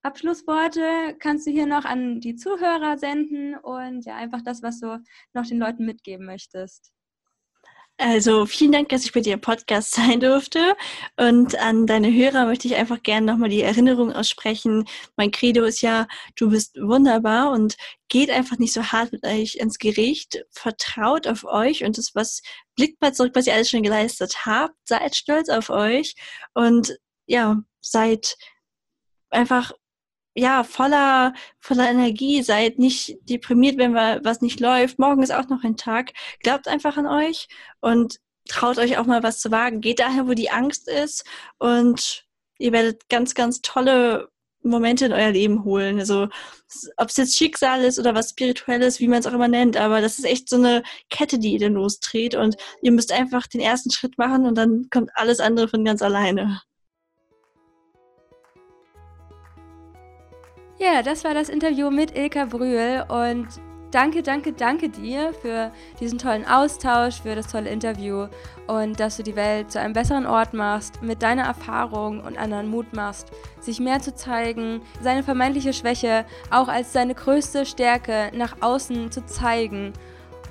Abschlussworte kannst du hier noch an die Zuhörer senden und ja, einfach das, was du noch den Leuten mitgeben möchtest. Also vielen Dank, dass ich bei dir im Podcast sein durfte. Und an deine Hörer möchte ich einfach gerne nochmal die Erinnerung aussprechen. Mein Credo ist ja, du bist wunderbar und geht einfach nicht so hart mit euch ins Gericht. Vertraut auf euch und das, was blickt mal zurück, was ihr alles schon geleistet habt. Seid stolz auf euch und ja, seid einfach ja, voller, voller Energie, seid nicht deprimiert, wenn was nicht läuft. Morgen ist auch noch ein Tag. Glaubt einfach an euch und traut euch auch mal was zu wagen. Geht daher, wo die Angst ist und ihr werdet ganz, ganz tolle Momente in euer Leben holen. Also ob es jetzt Schicksal ist oder was Spirituelles, wie man es auch immer nennt, aber das ist echt so eine Kette, die ihr dann losdreht und ihr müsst einfach den ersten Schritt machen und dann kommt alles andere von ganz alleine. Ja, das war das Interview mit Ilka Brühl und danke, danke, danke dir für diesen tollen Austausch, für das tolle Interview und dass du die Welt zu einem besseren Ort machst, mit deiner Erfahrung und anderen Mut machst, sich mehr zu zeigen, seine vermeintliche Schwäche auch als seine größte Stärke nach außen zu zeigen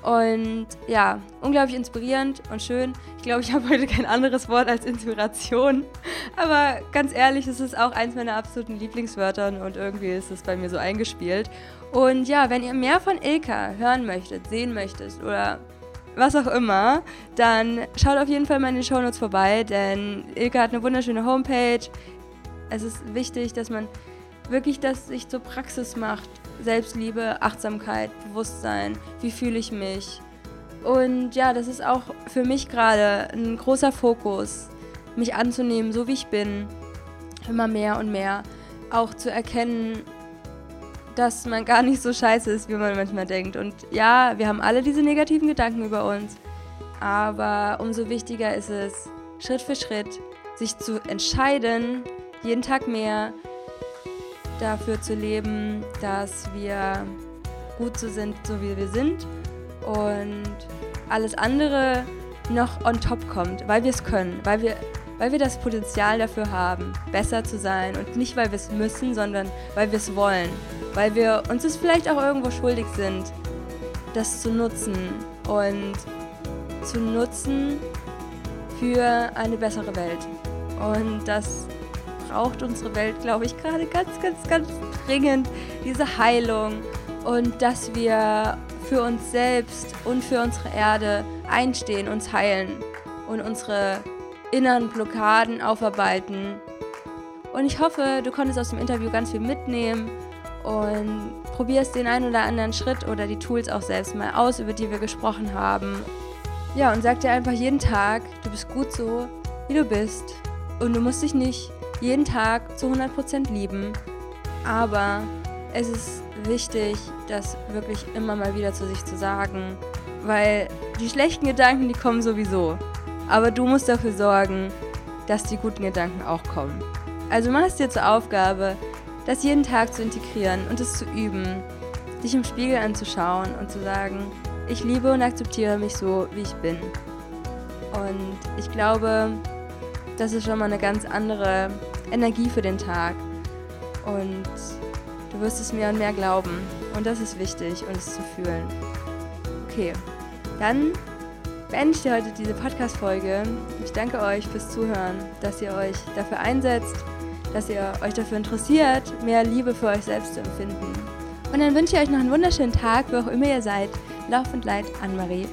und ja, unglaublich inspirierend und schön. Ich glaube, ich habe heute kein anderes Wort als Inspiration. Aber ganz ehrlich, es ist auch eins meiner absoluten Lieblingswörter und irgendwie ist es bei mir so eingespielt. Und ja, wenn ihr mehr von Ilka hören möchtet, sehen möchtet oder was auch immer, dann schaut auf jeden Fall mal in den Shownotes vorbei, denn Ilka hat eine wunderschöne Homepage. Es ist wichtig, dass man wirklich das sich zur Praxis macht Selbstliebe, Achtsamkeit, Bewusstsein, wie fühle ich mich. Und ja, das ist auch für mich gerade ein großer Fokus, mich anzunehmen, so wie ich bin, immer mehr und mehr. Auch zu erkennen, dass man gar nicht so scheiße ist, wie man manchmal denkt. Und ja, wir haben alle diese negativen Gedanken über uns. Aber umso wichtiger ist es, Schritt für Schritt sich zu entscheiden, jeden Tag mehr, dafür zu leben, dass wir gut so sind, so wie wir sind und alles andere noch on top kommt, weil wir es können, weil wir, weil wir das Potenzial dafür haben, besser zu sein und nicht, weil wir es müssen, sondern weil wir es wollen, weil wir uns es vielleicht auch irgendwo schuldig sind, das zu nutzen und zu nutzen für eine bessere Welt. Und das braucht unsere Welt, glaube ich, gerade ganz, ganz, ganz dringend diese Heilung und dass wir für uns selbst und für unsere Erde einstehen, uns heilen und unsere inneren Blockaden aufarbeiten. Und ich hoffe, du konntest aus dem Interview ganz viel mitnehmen und probierst den einen oder anderen Schritt oder die Tools auch selbst mal aus, über die wir gesprochen haben. Ja, und sag dir einfach jeden Tag, du bist gut so, wie du bist. Und du musst dich nicht jeden Tag zu 100% lieben. Aber es ist wichtig, das wirklich immer mal wieder zu sich zu sagen, weil die schlechten Gedanken, die kommen sowieso. Aber du musst dafür sorgen, dass die guten Gedanken auch kommen. Also mach es dir zur Aufgabe, das jeden Tag zu integrieren und es zu üben, dich im Spiegel anzuschauen und zu sagen, ich liebe und akzeptiere mich so, wie ich bin. Und ich glaube, das ist schon mal eine ganz andere Energie für den Tag. Und du wirst es mehr und mehr glauben. Und das ist wichtig und es zu fühlen. Okay, dann beende ich dir heute diese Podcast-Folge. Ich danke euch fürs Zuhören, dass ihr euch dafür einsetzt, dass ihr euch dafür interessiert, mehr Liebe für euch selbst zu empfinden. Und dann wünsche ich euch noch einen wunderschönen Tag, wo auch immer ihr seid. Lauf und Leid, Anne-Marie.